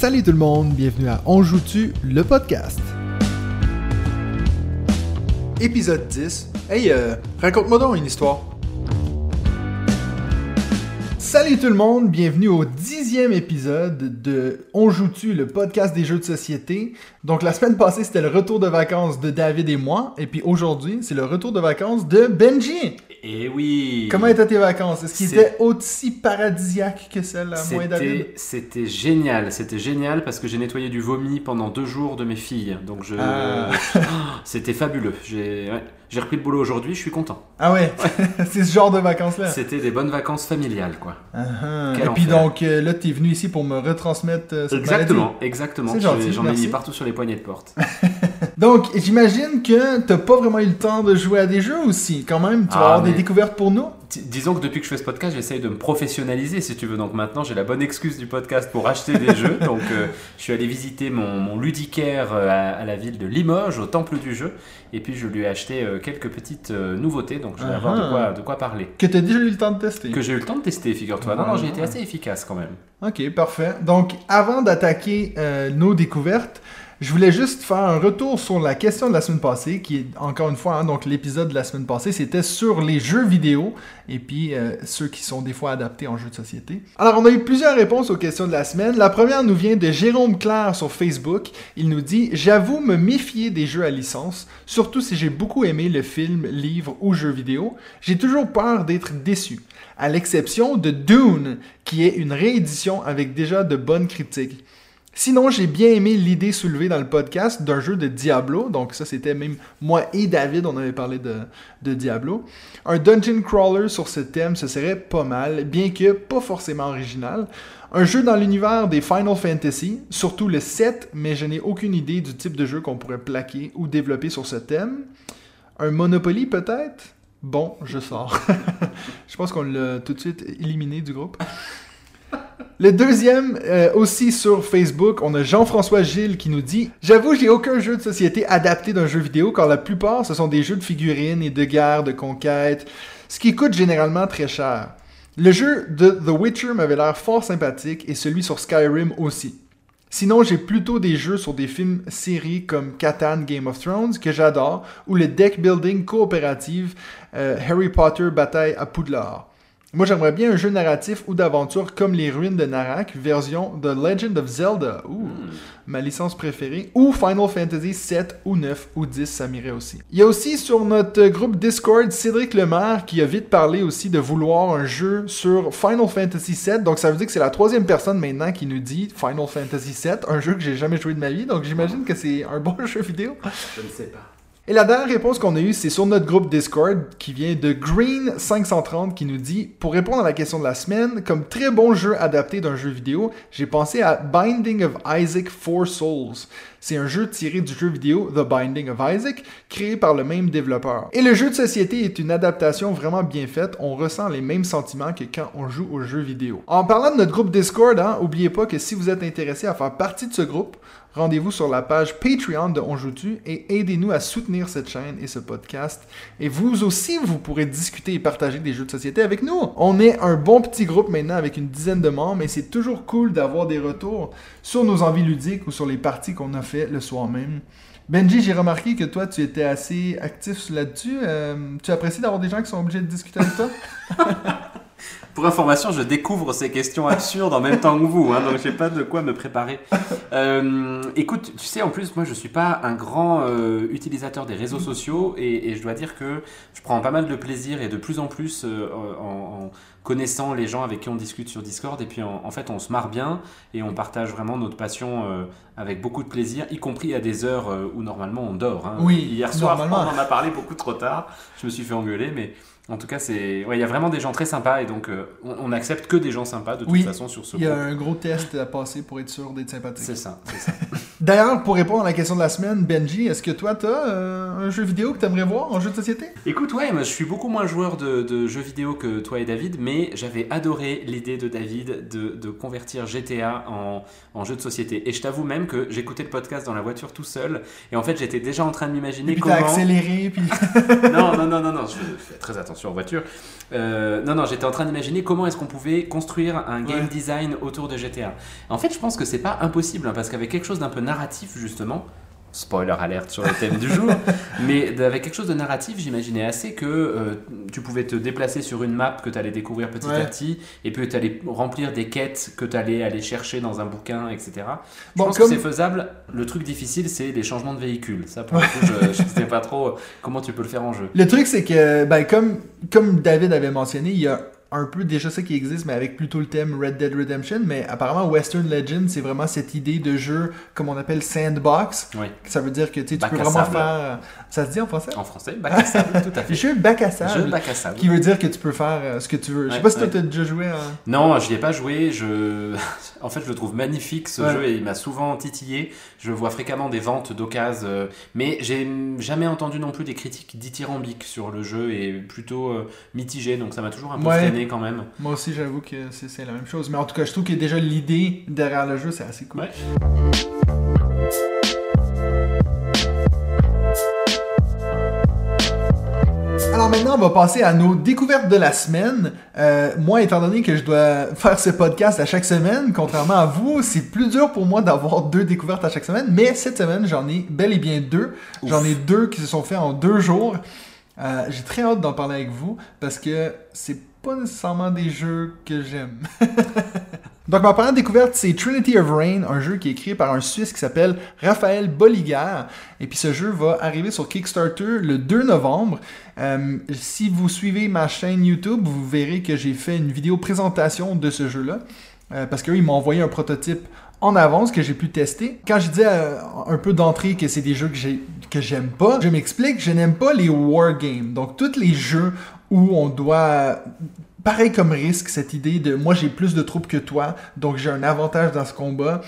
Salut tout le monde, bienvenue à On joue-tu, le podcast. Épisode 10. Hey, euh, raconte-moi donc une histoire. Salut tout le monde, bienvenue au dixième épisode de On joue-tu, le podcast des jeux de société. Donc la semaine passée, c'était le retour de vacances de David et moi, et puis aujourd'hui, c'est le retour de vacances de Benji. Et oui Comment étaient tes vacances? Est-ce qu'ils étaient aussi paradisiaques que celles à moi et David? C'était génial, c'était génial parce que j'ai nettoyé du vomi pendant deux jours de mes filles. Donc je... Ah. C'était fabuleux. J'ai ouais, repris le boulot aujourd'hui, je suis content. Ah ouais, c'est ce genre de vacances-là. C'était des bonnes vacances familiales, quoi. Ah, ah. Et puis donc euh, là, t'es venu ici pour me retransmettre euh, cette Exactement, exactement. J'ai- gentil, J'en ai mis partout sur les poignées de porte. Donc, j'imagine que t'as pas vraiment eu le temps de jouer à des jeux aussi. Quand même, tu vas Ah, avoir des découvertes pour nous. Dis- Disons que depuis que je fais ce podcast, j'essaye de me professionnaliser, si tu veux. Donc maintenant, j'ai la bonne excuse du podcast pour acheter des jeux. Donc euh, je suis allé visiter mon, mon ludicaire euh, à, à la ville de Limoges, au temple du jeu. Et puis je lui ai acheté euh, quelques petites euh, nouveautés. Donc je vais avoir de quoi, de quoi parler. Que t'as déjà eu le temps de tester. Que j'ai eu le temps de tester, figure-toi. Non, non, j'ai été assez efficace quand même. Ok, parfait. Donc, avant d'attaquer nos découvertes, je voulais juste faire un retour sur la question de la semaine passée, qui est encore une fois, hein, donc l'épisode de la semaine passée, c'était sur les jeux vidéo et puis euh, ceux qui sont des fois adaptés en jeux de société. Alors, on a eu plusieurs réponses aux questions de la semaine. La première nous vient de Jérôme Claire sur Facebook. Il nous dit J'avoue me méfier des jeux à licence, surtout si j'ai beaucoup aimé le film, livre ou jeu vidéo. J'ai toujours peur d'être déçu à l'exception de Dune, qui est une réédition avec déjà de bonnes critiques. Sinon, j'ai bien aimé l'idée soulevée dans le podcast d'un jeu de Diablo. Donc ça, c'était même moi et David, on avait parlé de, Diablo. Un dungeon crawler sur ce thème, ce serait pas mal, bien que pas forcément original. Un jeu dans l'univers des Final Fantasy, surtout le 7, mais je n'ai aucune idée du type de jeu qu'on pourrait plaquer ou développer sur ce thème. Un Monopoly peut-être? Bon, je sors. je pense qu'on l'a tout de suite éliminé du groupe. Le deuxième, euh, aussi sur Facebook, on a Jean-François Gilles qui nous dit J'avoue, j'ai aucun jeu de société adapté d'un jeu vidéo car la plupart ce sont des jeux de figurines et de guerre, de conquête, ce qui coûte généralement très cher. Le jeu de The Witcher m'avait l'air fort sympathique et celui sur Skyrim aussi. Sinon, j'ai plutôt des jeux sur des films séries comme Catan Game of Thrones que j'adore ou le deck building coopératif euh, Harry Potter Bataille à Poudlard. Moi, j'aimerais bien un jeu narratif ou d'aventure comme Les Ruines de Narak, version The Legend of Zelda, ouh, ma licence préférée, ou Final Fantasy 7 ou 9 ou 10, ça m'irait aussi. Il y a aussi sur notre groupe Discord Cédric Lemaire qui a vite parlé aussi de vouloir un jeu sur Final Fantasy 7, donc ça veut dire que c'est la troisième personne maintenant qui nous dit Final Fantasy 7, un jeu que j'ai jamais joué de ma vie, donc j'imagine que c'est un bon jeu vidéo. Je ne sais pas. Et la dernière réponse qu'on a eue, c'est sur notre groupe Discord qui vient de Green530 qui nous dit Pour répondre à la question de la semaine, comme très bon jeu adapté d'un jeu vidéo, j'ai pensé à Binding of Isaac Four Souls. C'est un jeu tiré du jeu vidéo The Binding of Isaac, créé par le même développeur. Et le jeu de société est une adaptation vraiment bien faite. On ressent les mêmes sentiments que quand on joue au jeu vidéo. En parlant de notre groupe Discord, hein, oubliez pas que si vous êtes intéressé à faire partie de ce groupe, rendez-vous sur la page Patreon de On et aidez-nous à soutenir cette chaîne et ce podcast. Et vous aussi, vous pourrez discuter et partager des jeux de société avec nous. On est un bon petit groupe maintenant avec une dizaine de membres, mais c'est toujours cool d'avoir des retours sur nos envies ludiques ou sur les parties qu'on a fait le soir même. Benji, j'ai remarqué que toi, tu étais assez actif là-dessus. Euh, tu apprécies d'avoir des gens qui sont obligés de discuter avec toi? Pour information, je découvre ces questions absurdes en même temps que vous, hein, donc j'ai pas de quoi me préparer. Euh, écoute, tu sais, en plus, moi, je suis pas un grand euh, utilisateur des réseaux sociaux et, et je dois dire que je prends pas mal de plaisir et de plus en plus euh, en, en connaissant les gens avec qui on discute sur Discord et puis en, en fait, on se marre bien et on partage vraiment notre passion euh, avec beaucoup de plaisir, y compris à des heures euh, où normalement on dort. hein. Oui, Hier soir, on en a parlé beaucoup trop tard. Je me suis fait engueuler, mais en tout cas, c'est, ouais, il y a vraiment des gens très sympas et donc euh, on, on accepte que des gens sympas de toute Oui, façon sur ce Il y a groupe. un gros test à passer pour être sûr d'être sympathique. C'est ça, c'est ça. D'ailleurs, pour répondre à la question de la semaine, Benji, est-ce que toi, t'as euh, un jeu vidéo que t'aimerais voir en jeu de société? Écoute, ouais, moi, je suis beaucoup moins joueur de, de jeux vidéo que toi et David, mais j'avais adoré l'idée de David de, de convertir GTA en, en jeu de société. Et je t'avoue même que j'écoutais le podcast dans la voiture tout seul, et en fait, j'étais déjà en train de m'imaginer puis t'as comment. accéléré, puis... Non, non, non, non, non, je fais très attention. Sur voiture. Euh, non, non, j'étais en train d'imaginer comment est-ce qu'on pouvait construire un game Ouais. design autour de GTA. En fait, je pense que c'est pas impossible, hein, parce qu'avec quelque chose d'un peu narratif, justement, spoiler alerte sur le thème du jour, mais avec quelque chose de narratif, j'imaginais assez que euh, tu pouvais te déplacer sur une map que tu allais découvrir petit Ouais. à petit, et puis tu allais remplir des quêtes que tu allais aller chercher dans un bouquin, etc. Je Bon, pense comme- que c'est faisable. Le truc difficile, c'est les changements de véhicule. Ça, pour le coup, je ne sais pas trop comment tu peux le faire en jeu. Le truc, c'est que, ben, comme, comme David avait mentionné, il y a un peu déjà ça qui existe, mais avec plutôt le thème Red Dead Redemption. Mais apparemment, Western Legend, c'est vraiment cette idée de jeu, comme on appelle sandbox. Oui. Ça veut dire que tu peux vraiment sable. faire. Ça se dit en français? En français, bac à sable, tout à fait. Jeu bac à sable. Jeu bac à sable. Qui veut dire que tu peux faire euh, ce que tu veux. Je sais Ouais, pas si toi ouais. t'as déjà joué à. Non, je n'y ai pas joué. Je... En fait, je le trouve magnifique ce Ouais. jeu et il m'a souvent titillé. Je vois fréquemment des ventes d'occasion, euh, mais j'ai jamais entendu non plus des critiques dithyrambiques sur le jeu et plutôt euh, mitigées, donc ça m'a toujours un peu Ouais. freiné quand même. Moi aussi, j'avoue que c'est c'est la même chose. Mais en tout cas, je trouve que déjà l'idée derrière le jeu, c'est assez cool. Alors maintenant, on va passer à nos découvertes de la semaine. Euh, moi, étant donné que je dois faire ce podcast à chaque semaine, contrairement à vous, c'est plus dur pour moi d'avoir deux découvertes à chaque semaine. Mais cette semaine, j'en ai bel et bien deux. J'en ai deux qui se sont faits en deux jours. Euh, J'ai très hâte d'en parler avec vous parce que c'est pas nécessairement des jeux que j'aime. Donc ma première découverte, c'est Trinity of Rain, un jeu qui est créé par un Suisse qui s'appelle Raphaël Bolliger. Et puis ce jeu va arriver sur Kickstarter le 2 novembre. Euh, si vous suivez ma chaîne YouTube, vous verrez que j'ai fait une vidéo présentation de ce jeu-là. Euh, parce qu'eux, ils m'ont envoyé un prototype en avance que j'ai pu tester. Quand je disais euh, un peu d'entrée que c'est des jeux que j'aime pas, je m'explique, je n'aime pas les wargames. Donc tous les jeux où on doit pareil comme risque cette idée de moi j'ai plus de troupes que toi, donc j'ai un avantage dans ce combat.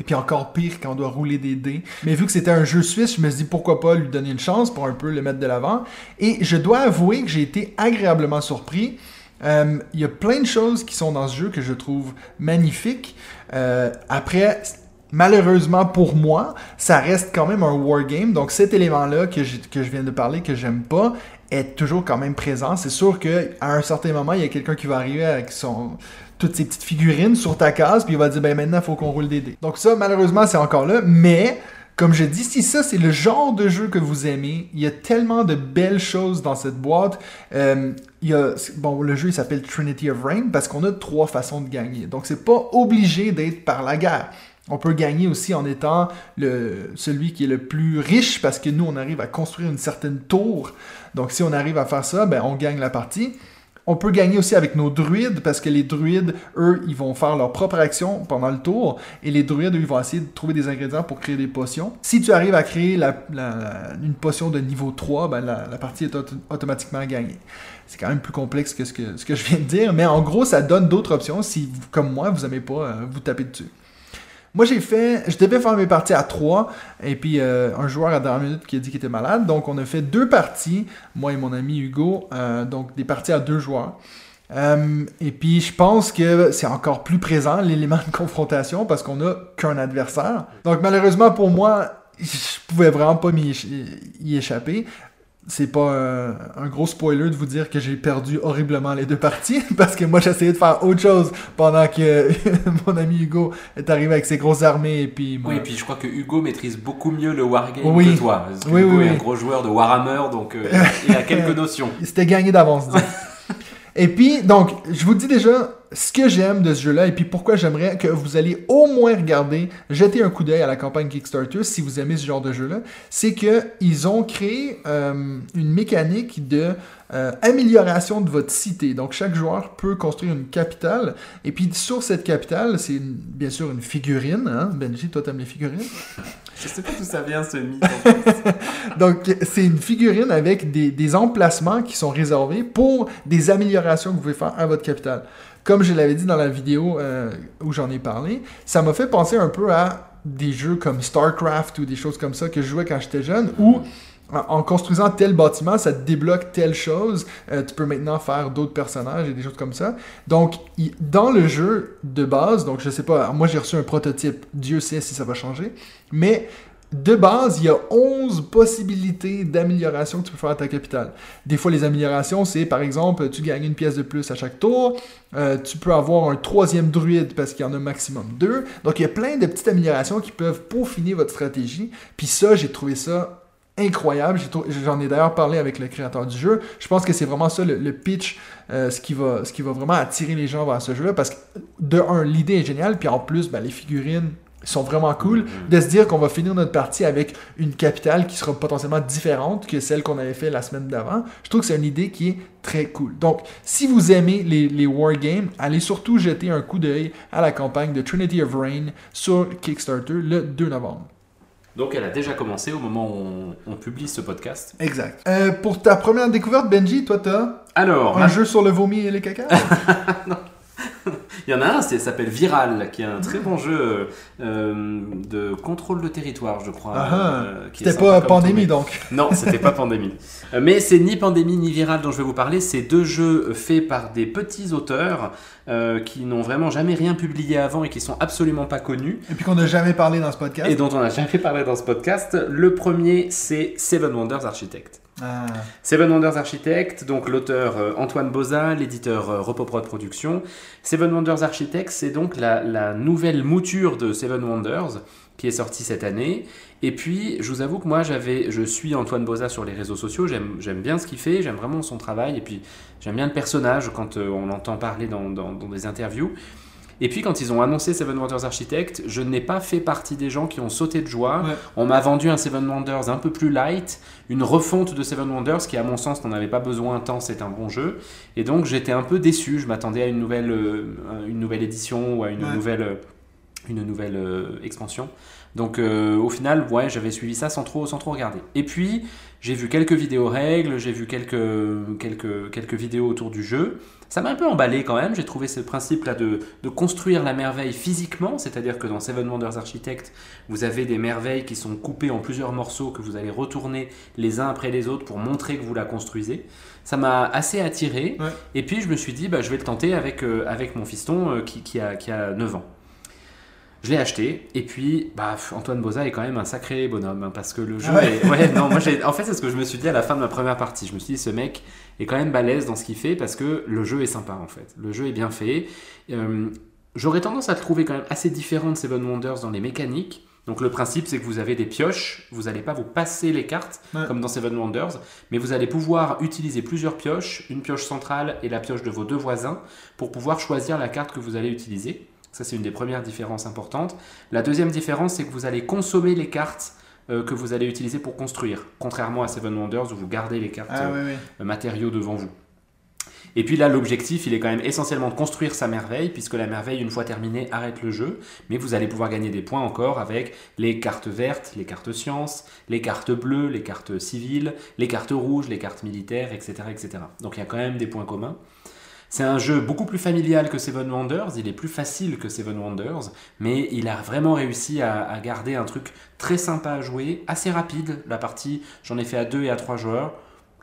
Et puis encore pire quand on doit rouler des dés. Mais vu que c'était un jeu suisse, je me suis dit pourquoi pas lui donner une chance pour un peu le mettre de l'avant. Et je dois avouer que j'ai été agréablement surpris. Euh, Il y a plein de choses qui sont dans ce jeu que je trouve magnifiques. Euh, après, malheureusement pour moi, ça reste quand même un wargame. Donc cet élément-là que, que je viens de parler, que j'aime pas, est toujours quand même présent. C'est sûr qu'à un certain moment, il y a quelqu'un qui va arriver avec son toutes ces petites figurines sur ta case, puis il va dire ben maintenant il faut qu'on roule des dés. Donc ça, malheureusement, c'est encore là, mais comme je dis, si ça c'est le genre de jeu que vous aimez, il y a tellement de belles choses dans cette boîte. Euh, il y a, bon, le jeu il s'appelle Trinity of Rain parce qu'on a trois façons de gagner. Donc c'est pas obligé d'être par la guerre. On peut gagner aussi en étant le, celui qui est le plus riche parce que nous on arrive à construire une certaine tour. Donc si on arrive à faire ça, ben on gagne la partie. On peut gagner aussi avec nos druides parce que les druides, eux, ils vont faire leur propre action pendant le tour et les druides, eux, ils vont essayer de trouver des ingrédients pour créer des potions. Si tu arrives à créer une potion de niveau 3, ben la, partie est auto- automatiquement gagnée. C'est quand même plus complexe que ce, que je viens de dire, mais en gros, ça donne d'autres options si, comme moi, vous n'aimez pas euh, vous taper dessus. Moi, j'ai fait, je devais faire mes parties à 3, et puis euh, un joueur à dernière minute qui a dit qu'il était malade, donc on a fait deux parties, moi et mon ami Hugo, euh, donc des parties à deux joueurs. Euh, et puis, je pense que c'est encore plus présent l'élément de confrontation parce qu'on n'a qu'un adversaire. Donc, malheureusement pour moi, je pouvais vraiment pas m'y échapper. C'est pas un gros spoiler de vous dire que j'ai perdu horriblement les deux parties parce que moi j'essayais de faire autre chose pendant que mon ami Hugo est arrivé avec ses grosses armées et puis moi- Oui, et puis je crois que Hugo maîtrise beaucoup mieux le wargame Oui. que toi. Parce que Oui, Hugo oui, est un gros joueur de Warhammer, donc euh, il a quelques notions. C'était gagné d'avance. et puis, donc, je vous dis déjà ce que j'aime de ce jeu-là et puis pourquoi j'aimerais que vous alliez au moins regarder, jeter un coup d'œil à la campagne Kickstarter si vous aimez ce genre de jeu-là. C'est que ils ont créé euh, une mécanique de euh, amélioration de votre cité. Donc, chaque joueur peut construire une capitale et puis sur cette capitale, c'est bien sûr une figurine. Hein? Benji, toi, t'aimes les figurines? Je sais pas d'où ça vient ce mythe. Donc, c'est une figurine avec des, des emplacements qui sont réservés pour des améliorations que vous pouvez faire à votre capitale. Comme je l'avais dit dans la vidéo euh, où j'en ai parlé, ça m'a fait penser un peu à des jeux comme StarCraft ou des choses comme ça que je jouais quand j'étais jeune, où en- construisant tel bâtiment, ça te débloque telle chose. Euh, tu peux maintenant faire d'autres personnages et des choses comme ça. Donc, dans le jeu de base, donc je sais pas, moi j'ai reçu un prototype, Dieu sait si ça va changer, mais de base, il y a 11 possibilités d'amélioration que tu peux faire à ta capitale. Des fois, les améliorations, c'est par exemple, tu gagnes une pièce de plus à chaque tour, euh, tu peux avoir un troisième druide parce qu'il y en a maximum deux. Donc, il y a plein de petites améliorations qui peuvent peaufiner votre stratégie. Puis ça, j'ai trouvé ça incroyable. J'en ai, d'ailleurs parlé avec le créateur du jeu. Je pense que c'est vraiment ça le, pitch, euh, ce, qui va, ce qui va vraiment attirer les gens vers ce jeu-là. Parce que, de un, l'idée est géniale. Puis en plus, ben, les figurines sont vraiment cool. Mm-hmm. De se dire qu'on va finir notre partie avec une capitale qui sera potentiellement différente que celle qu'on avait fait la semaine d'avant. Je trouve que c'est une idée qui est très cool. Donc, si vous aimez les, les wargames, allez surtout jeter un coup d'œil à la campagne de Trinity of Rain sur Kickstarter le 2 novembre. Donc elle a déjà commencé au moment où on, publie ce podcast. Exact. Euh, pour ta première découverte, Benji, toi, t'as Alors, un jeu sur le vomi et les caca? non. Il y en a un, ça s'appelle Viral, qui est un très bon jeu euh, de contrôle de territoire, je crois. Ah, ah. Euh, c'était pas Pandémie donc Non, c'était pas Pandémie. Euh, mais c'est ni Pandémie ni Viral dont je vais vous parler, c'est deux jeux faits par des petits auteurs qui n'ont vraiment jamais rien publié avant et qui sont absolument pas connus. Et puis qu'on n'a jamais parlé dans ce podcast. Et dont on n'a jamais parlé dans ce podcast. Le premier, c'est Seven Wonders Architect. Ah. Seven Wonders Architect, donc l'auteur euh, Antoine Boza, l'éditeur euh, Repoprod Productions. Seven Wonders Architect, c'est donc la, nouvelle mouture de Seven Wonders qui est sortie cette année. Et puis, je vous avoue que moi, j'avais, je suis Antoine Boza sur les réseaux sociaux, j'aime bien ce qu'il fait, j'aime vraiment son travail, et puis j'aime bien le personnage quand euh, on l'entend parler dans, dans des interviews. Et puis quand ils ont annoncé Seven Wonders Architect, je n'ai pas fait partie des gens qui ont sauté de joie. On m'a vendu un Seven Wonders un peu plus light, une refonte de Seven Wonders qui à mon sens n'en avait pas besoin tant c'est un bon jeu. Et donc j'étais un peu déçu, je m'attendais à une nouvelle, euh, une nouvelle édition ou à une nouvelle, euh, une nouvelle euh, expansion. Donc au final, ouais, j'avais suivi ça sans trop, sans trop regarder. Et puis j'ai vu quelques vidéos règles, j'ai vu quelques, quelques, quelques vidéos autour du jeu. Ça m'a un peu emballé quand même. J'ai trouvé ce principe-là de, construire la merveille physiquement, c'est-à-dire que dans Seven Wonders Architect, vous avez des merveilles qui sont coupées en plusieurs morceaux que vous allez retourner les uns après les autres pour montrer que vous la construisez. Ça m'a assez attiré. Et puis je me suis dit, bah, je vais le tenter avec, euh, avec mon fiston euh, qui, qui, a, qui a 9 ans. Je l'ai acheté et puis bah, Antoine Boza est quand même un sacré bonhomme hein, parce que le jeu ah est... ouais, non, moi en fait c'est ce que je me suis dit à la fin de ma première partie. Je me suis dit ce mec est quand même balèze dans ce qu'il fait parce que le jeu est sympa en fait. Le jeu est bien fait. Euh, j'aurais tendance à le trouver quand même assez différent de Seven Wonders dans les mécaniques. Donc le principe c'est que vous avez des pioches, vous n'allez pas vous passer les cartes comme dans Seven Wonders, mais vous allez pouvoir utiliser plusieurs pioches, une pioche centrale et la pioche de vos deux voisins pour pouvoir choisir la carte que vous allez utiliser. Ça, c'est une des premières différences importantes. La deuxième différence, c'est que vous allez consommer les cartes euh, que vous allez utiliser pour construire, contrairement à Seven Wonders où vous gardez les cartes ah, euh, matériaux devant vous. Et puis là, l'objectif, il est quand même essentiellement de construire sa merveille, puisque la merveille, une fois terminée, arrête le jeu. Mais vous allez pouvoir gagner des points encore avec les cartes vertes, les cartes sciences, les cartes bleues, les cartes civiles, les cartes rouges, les cartes militaires, etc. etc. Donc il y a quand même des points communs. C'est un jeu beaucoup plus familial que Seven Wonders, il est plus facile que Seven Wonders, mais il a vraiment réussi à, garder un truc très sympa à jouer, assez rapide. La partie, j'en ai fait à 2 et à 3 joueurs,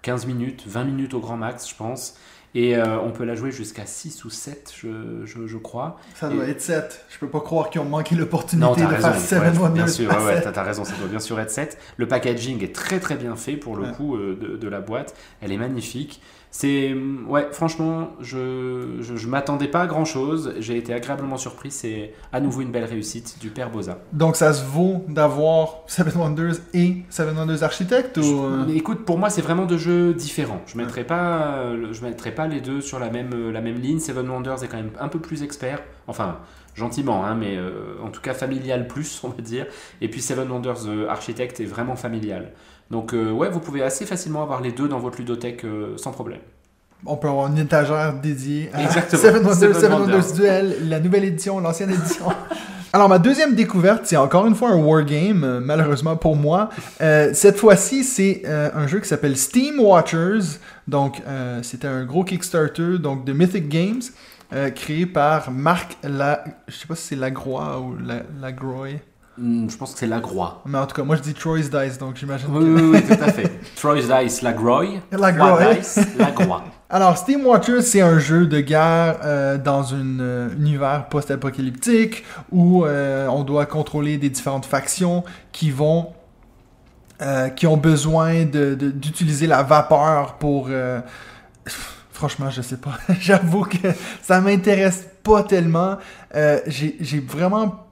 15 minutes, 20 minutes au grand max, je pense. Et euh, on peut la jouer jusqu'à 6 ou 7, je, je, crois. Ça doit être 7. Je peux pas croire qu'ils ont manqué l'opportunité de faire 7 Wonders. Bien sûr, ouais, t'as raison, ça doit bien sûr être 7. Le packaging est très très bien fait pour le coup euh, de, de, la boîte. Elle est magnifique. C'est ouais, franchement, je je, m'attendais pas à grand chose. J'ai été agréablement surpris. C'est à nouveau une belle réussite du père Boza. Donc ça se vaut d'avoir Seven Wonders et Seven Wonders Architect ou euh? Écoute, pour moi, c'est vraiment deux jeux différents. Je mettrai pas je mettrai pas les deux sur la même la même ligne. Seven Wonders est quand même un peu plus expert. Enfin, gentiment, hein, mais euh, en tout cas familial plus, on va dire. Et puis Seven Wonders euh, Architect est vraiment familial. Donc euh, ouais, vous pouvez assez facilement avoir les deux dans votre ludothèque euh, sans problème. On peut avoir une étagère dédiée à Exactement. Seven Wonders, Duel, la nouvelle édition, l'ancienne édition. Alors, ma deuxième découverte, c'est encore une fois un wargame, euh, malheureusement pour moi. cette fois-ci, c'est un jeu qui s'appelle Steam Watchers. Donc, c'était un gros Kickstarter donc, de Mythic Games, créé par Marc La... Je sais pas si c'est Lagroix ou La... Lagroy. Hmm, je pense que c'est Lagroix. Mais en tout cas, moi je dis Troy's Dice, donc j'imagine oui, que... oui, oui, tout à fait. Troy's Dice, Lagroix. Lagroix. Dice, Lagroix. Alors, Steam Watchers, c'est un jeu de guerre euh, dans un euh, univers post-apocalyptique où euh, on doit contrôler des différentes factions qui vont qui ont besoin de- de- d'utiliser la vapeur pour... franchement, je sais pas. J'avoue que ça m'intéresse pas tellement. J'ai vraiment...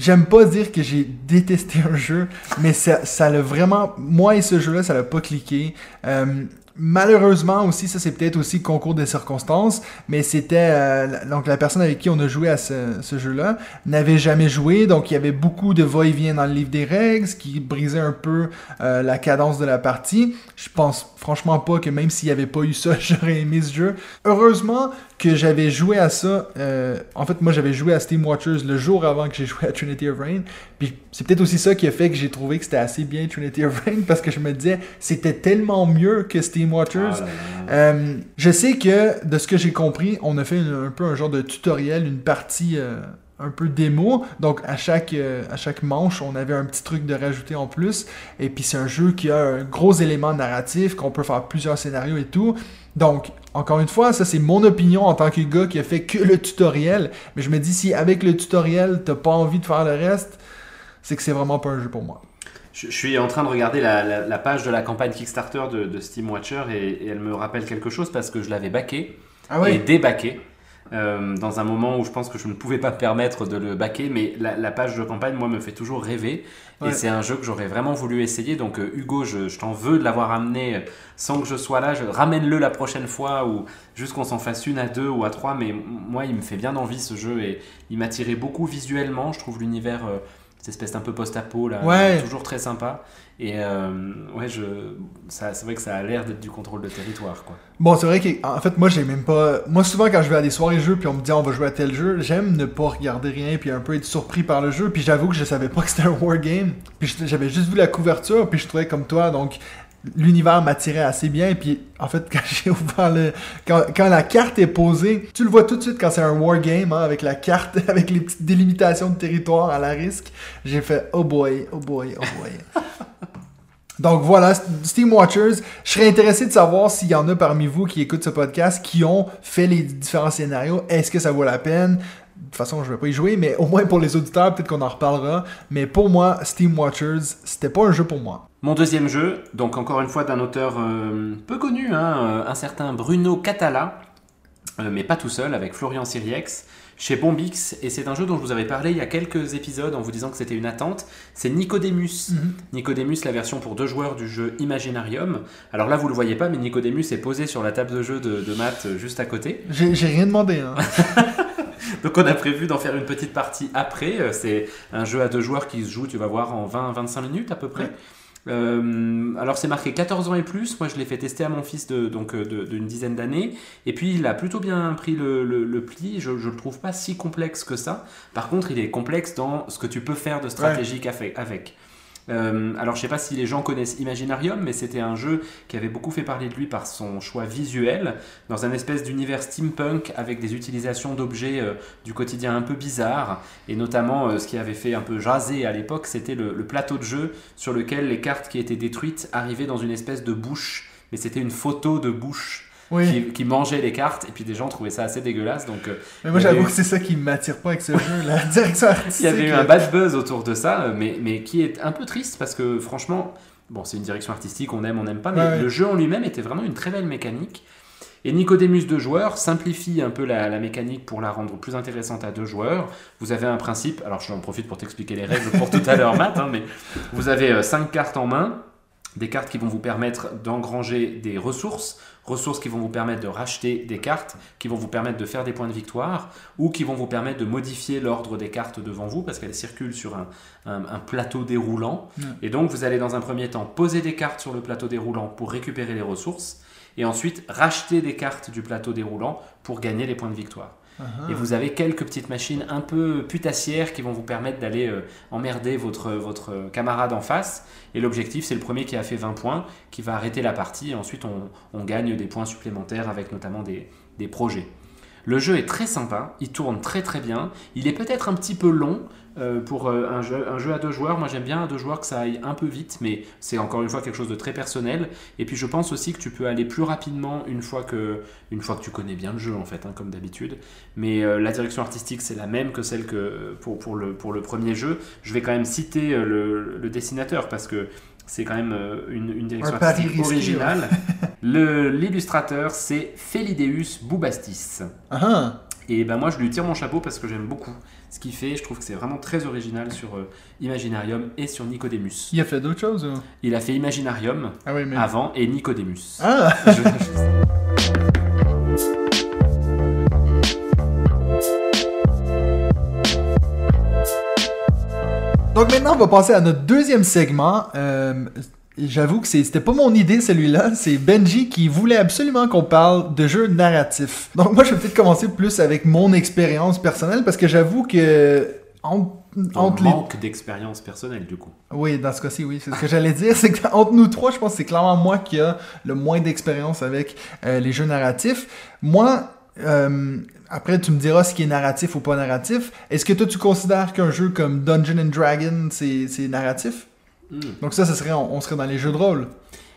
J'aime pas dire que j'ai détesté un jeu, mais ça ça l'a vraiment... Moi et ce jeu-là, ça l'a pas cliqué. Euh, malheureusement aussi, ça c'est peut-être aussi concours des circonstances, mais c'était... euh, donc la personne avec qui on a joué à ce, jeu-là n'avait jamais joué, donc il y avait beaucoup de va-et-vient dans le livre des règles, qui brisait un peu euh, la cadence de la partie. Je pense franchement pas que même s'il n'y avait pas eu ça, j'aurais aimé ce jeu. Heureusement que j'avais joué à ça. euh, en fait, moi j'avais joué à Steam Watchers le jour avant que j'ai joué à Trinity of Rain. Puis c'est peut-être aussi ça qui a fait que j'ai trouvé que c'était assez bien Trinity of Rain parce que je me disais c'était tellement mieux que Steam Watchers. Ah là là. Euh, je sais que, de ce que j'ai compris, on a fait une- un peu un genre de tutoriel, une partie euh, un peu démo. Donc, à chaque, euh, à chaque manche, on avait un petit truc de rajouter en plus. Et puis, c'est un jeu qui a un gros élément narratif, qu'on peut faire plusieurs scénarios et tout. Donc, encore une fois, ça, c'est mon opinion en tant que gars qui a fait que le tutoriel. Mais je me dis, si avec le tutoriel, t'as pas envie de faire le reste, c'est que c'est vraiment pas un jeu pour moi. Je, je suis en train de regarder la, la- la page de la campagne Kickstarter de, de Steam Watcher et, et elle me rappelle quelque chose parce que je l'avais backé Ah et débacké euh, dans un moment où je pense que je ne pouvais pas me permettre de le backer, mais la, la page de campagne, moi, me fait toujours rêver. Ouais. Et c'est un jeu que j'aurais vraiment voulu essayer. Donc, euh, Hugo, je, je t'en veux de l'avoir amené euh, sans que je sois là. Je, ramène-le la prochaine fois ou juste qu'on s'en fasse une à deux ou à trois. Mais moi, il me fait bien envie ce jeu et il m'attirait beaucoup visuellement. Je trouve l'univers, euh, cette espèce d'un peu post-apo, là, Ouais. toujours très sympa. Et euh, ouais, je, ça, c'est vrai que ça a l'air d'être du contrôle de territoire, quoi. Bon, c'est vrai qu'en fait, moi, j'ai même pas. Moi, souvent, quand je vais à des soirées jeux, puis on me dit on va jouer à tel jeu, j'aime ne pas regarder rien, puis un peu être surpris par le jeu. Puis j'avoue que je savais pas que c'était un wargame. Puis j'avais juste vu la couverture, puis je trouvais comme toi, donc l'univers m'attirait assez bien. Puis en fait, quand j'ai ouvert le. Quand, quand la carte est posée, tu le vois tout de suite quand c'est un wargame, hein, avec la carte, avec les petites délimitations de territoire à la risque. J'ai fait oh boy, oh boy, oh boy. Donc voilà, Steam Watchers. Je serais intéressé de savoir s'il y en a parmi vous qui écoutent ce podcast qui ont fait les différents scénarios. Est-ce que ça vaut la peine? De toute façon, je vais pas y jouer, mais au moins pour les auditeurs, peut-être qu'on en reparlera. Mais pour moi, Steam Watchers, c'était pas un jeu pour moi. Mon deuxième jeu, donc encore une fois d'un auteur euh, peu connu, hein, euh, un certain Bruno Catala, euh, mais pas tout seul, avec Florian Siriex, chez Bombix, et c'est un jeu dont je vous avais parlé il y a quelques épisodes en vous disant que c'était une attente, c'est Nicodemus. Nicodemus, la version pour deux joueurs du jeu Imaginarium. Alors là, vous le voyez pas, mais Nicodemus est posé sur la table de jeu de, de maths euh, juste à côté. J'ai rien demandé. Hein. Donc on a prévu d'en faire une petite partie après. Euh, C'est un jeu à deux joueurs qui se joue, tu vas voir, en 20-25 minutes à peu près. Ouais. Euh, alors c'est marqué 14 ans et plus. Moi je l'ai fait tester à mon fils de, donc euh, de- d'une dizaine d'années. Et puis il a plutôt bien pris le, le- le pli. Je, je le trouve pas si complexe que ça. Par contre il est complexe dans ce que tu peux faire de stratégique avec. Euh, alors je sais pas si les gens connaissent Imaginarium, mais c'était un jeu qui avait beaucoup fait parler de lui par son choix visuel, dans un espèce d'univers steampunk avec des utilisations d'objets euh, du quotidien un peu bizarres, et notamment euh, ce qui avait fait un peu jaser à l'époque, c'était le, le plateau de jeu sur lequel les cartes qui étaient détruites arrivaient dans une espèce de bouche, mais c'était une photo de bouche Oui. qui, qui mangeait les cartes, et puis des gens trouvaient ça assez dégueulasse, donc euh, Mais moi, j'avoue eu- que c'est ça qui m'attire pas avec ce jeu, la direction artistique. il y avait eu un bad buzz autour de ça, euh, mais, mais qui est un peu triste parce que franchement, bon, c'est une direction artistique, on aime, on n'aime pas, mais Ouais, ouais. le jeu en lui-même était vraiment une très belle mécanique. Et Nicodemus deux joueurs simplifie un peu la, la mécanique pour la rendre plus intéressante à deux joueurs. Vous avez un principe, alors j'en profite pour t'expliquer les règles pour tout à l'heure, Matt, hein, mais vous avez euh, cinq cartes en main, des cartes qui vont vous permettre d'engranger des ressources, ressources qui vont vous permettre de racheter des cartes, qui vont vous permettre de faire des points de victoire, ou qui vont vous permettre de modifier l'ordre des cartes devant vous, parce qu'elles circulent sur un, un- un plateau déroulant. Et donc vous allez dans un premier temps poser des cartes sur le plateau déroulant pour récupérer les ressources, et ensuite racheter des cartes du plateau déroulant pour gagner les points de victoire. Ah. Et vous avez quelques petites machines un peu putassières qui vont vous permettre d'aller euh, emmerder votre, camarade en face. Et l'objectif, c'est le premier qui a fait 20 points qui va arrêter la partie. Et ensuite, on, gagne des points supplémentaires avec notamment des projets. Le jeu est très sympa, il tourne très très bien. Il est peut-être un petit peu long euh, pour euh, un, jeu, à deux joueurs. Moi j'aime bien à deux joueurs que ça aille un peu vite, mais c'est encore une fois quelque chose de très personnel. Et puis je pense aussi que tu peux aller plus rapidement une fois que, tu connais bien le jeu en fait, hein, comme d'habitude. Mais euh, la direction artistique c'est la même que celle que pour, le, premier jeu. Je vais quand même citer le dessinateur parce que c'est quand même une, une direction artistique originale. Le- L'illustrateur, c'est Felideus Boubastis. Ah. Et ben moi, je lui tire mon chapeau parce que j'aime beaucoup ce qu'il fait. Je trouve que c'est vraiment très original sur euh, Imaginarium et sur Nicodemus. Il a fait d'autres choses ou... Il a fait Imaginarium Ah oui, mais... avant et Nicodemus. Ah! Je- Donc maintenant, on va passer à notre deuxième segment. Euh, J'avoue que c'était pas mon idée celui-là, c'est Benji qui voulait absolument qu'on parle de jeux narratifs. Donc moi je vais peut-être commencer plus avec mon expérience personnelle parce que j'avoue que entre, On entre les... manque d'expérience personnelle du coup. Oui, dans ce cas-ci, oui, c'est ce que j'allais dire, c'est qu'entre nous trois, je pense que c'est clairement moi qui a le moins d'expérience avec euh, les jeux narratifs. Moi, euh, après tu me diras ce qui est narratif ou pas narratif. Est-ce que toi tu considères qu'un jeu comme Dungeon and Dragon c'est narratif? Hmm. Donc ça, ça serait, on, on serait dans les jeux de rôle.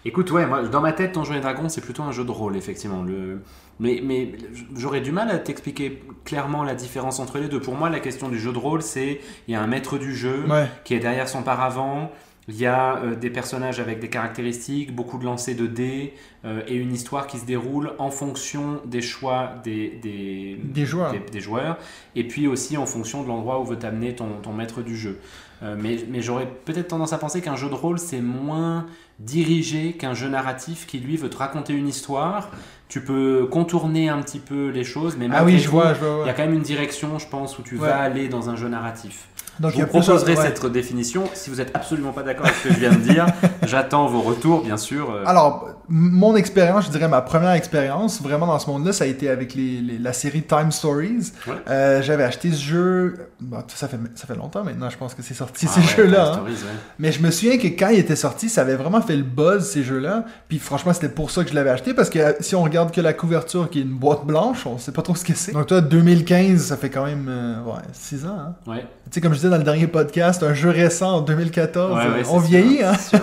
Écoute, ouais, moi, dans ma tête, Donjons et Dragons, c'est plutôt un jeu de rôle, effectivement. Le... Mais, mais j'aurais du mal à t'expliquer clairement la différence entre les deux. Pour moi, la question du jeu de rôle, c'est il y a un maître du jeu Ouais. qui est derrière son paravent. Il y a euh, des personnages avec des caractéristiques, beaucoup de lancers de dés euh, et une histoire qui se déroule en fonction des choix des, des, Des joueurs. des, des joueurs et puis aussi en fonction de l'endroit où veut t'amener ton, ton maître du jeu. Euh, mais mais j'aurais peut-être tendance à penser qu'un jeu de rôle c'est moins dirigé qu'un jeu narratif qui lui veut te raconter une histoire. Tu peux contourner un petit peu les choses, mais Ah oui, je vois, je vois. Il y a quand même une direction, je pense, où tu Ouais. vas aller dans un jeu narratif. Donc je vous proposerai ouais. cette définition. Si vous êtes absolument pas d'accord avec ce que je viens de dire, j'attends vos retours, bien sûr. Euh, Alors, mon expérience, je dirais ma première expérience, vraiment dans ce monde-là, ça a été avec les, les- la série Time Stories. Ouais. Euh, J'avais acheté ce jeu, bon, ça, fait, ça fait longtemps maintenant, je pense que c'est sorti, ah ces ouais, jeux-là. Time hein. Stories, ouais. Mais je me souviens que quand il était sorti, ça avait vraiment fait le buzz, ces jeux-là. Puis franchement, c'était pour ça que je l'avais acheté, parce que euh, si on regarde que la couverture, qui est une boîte blanche, on sait pas trop ce que c'est. Donc toi, 2015, ça fait quand même euh, ouais, 6 ans. Hein? Ouais. Tu sais, comme je disais dans le dernier podcast, un jeu récent en 2014, Ouais, ouais, euh, c'est on sûr, vieillit, hein? sûr,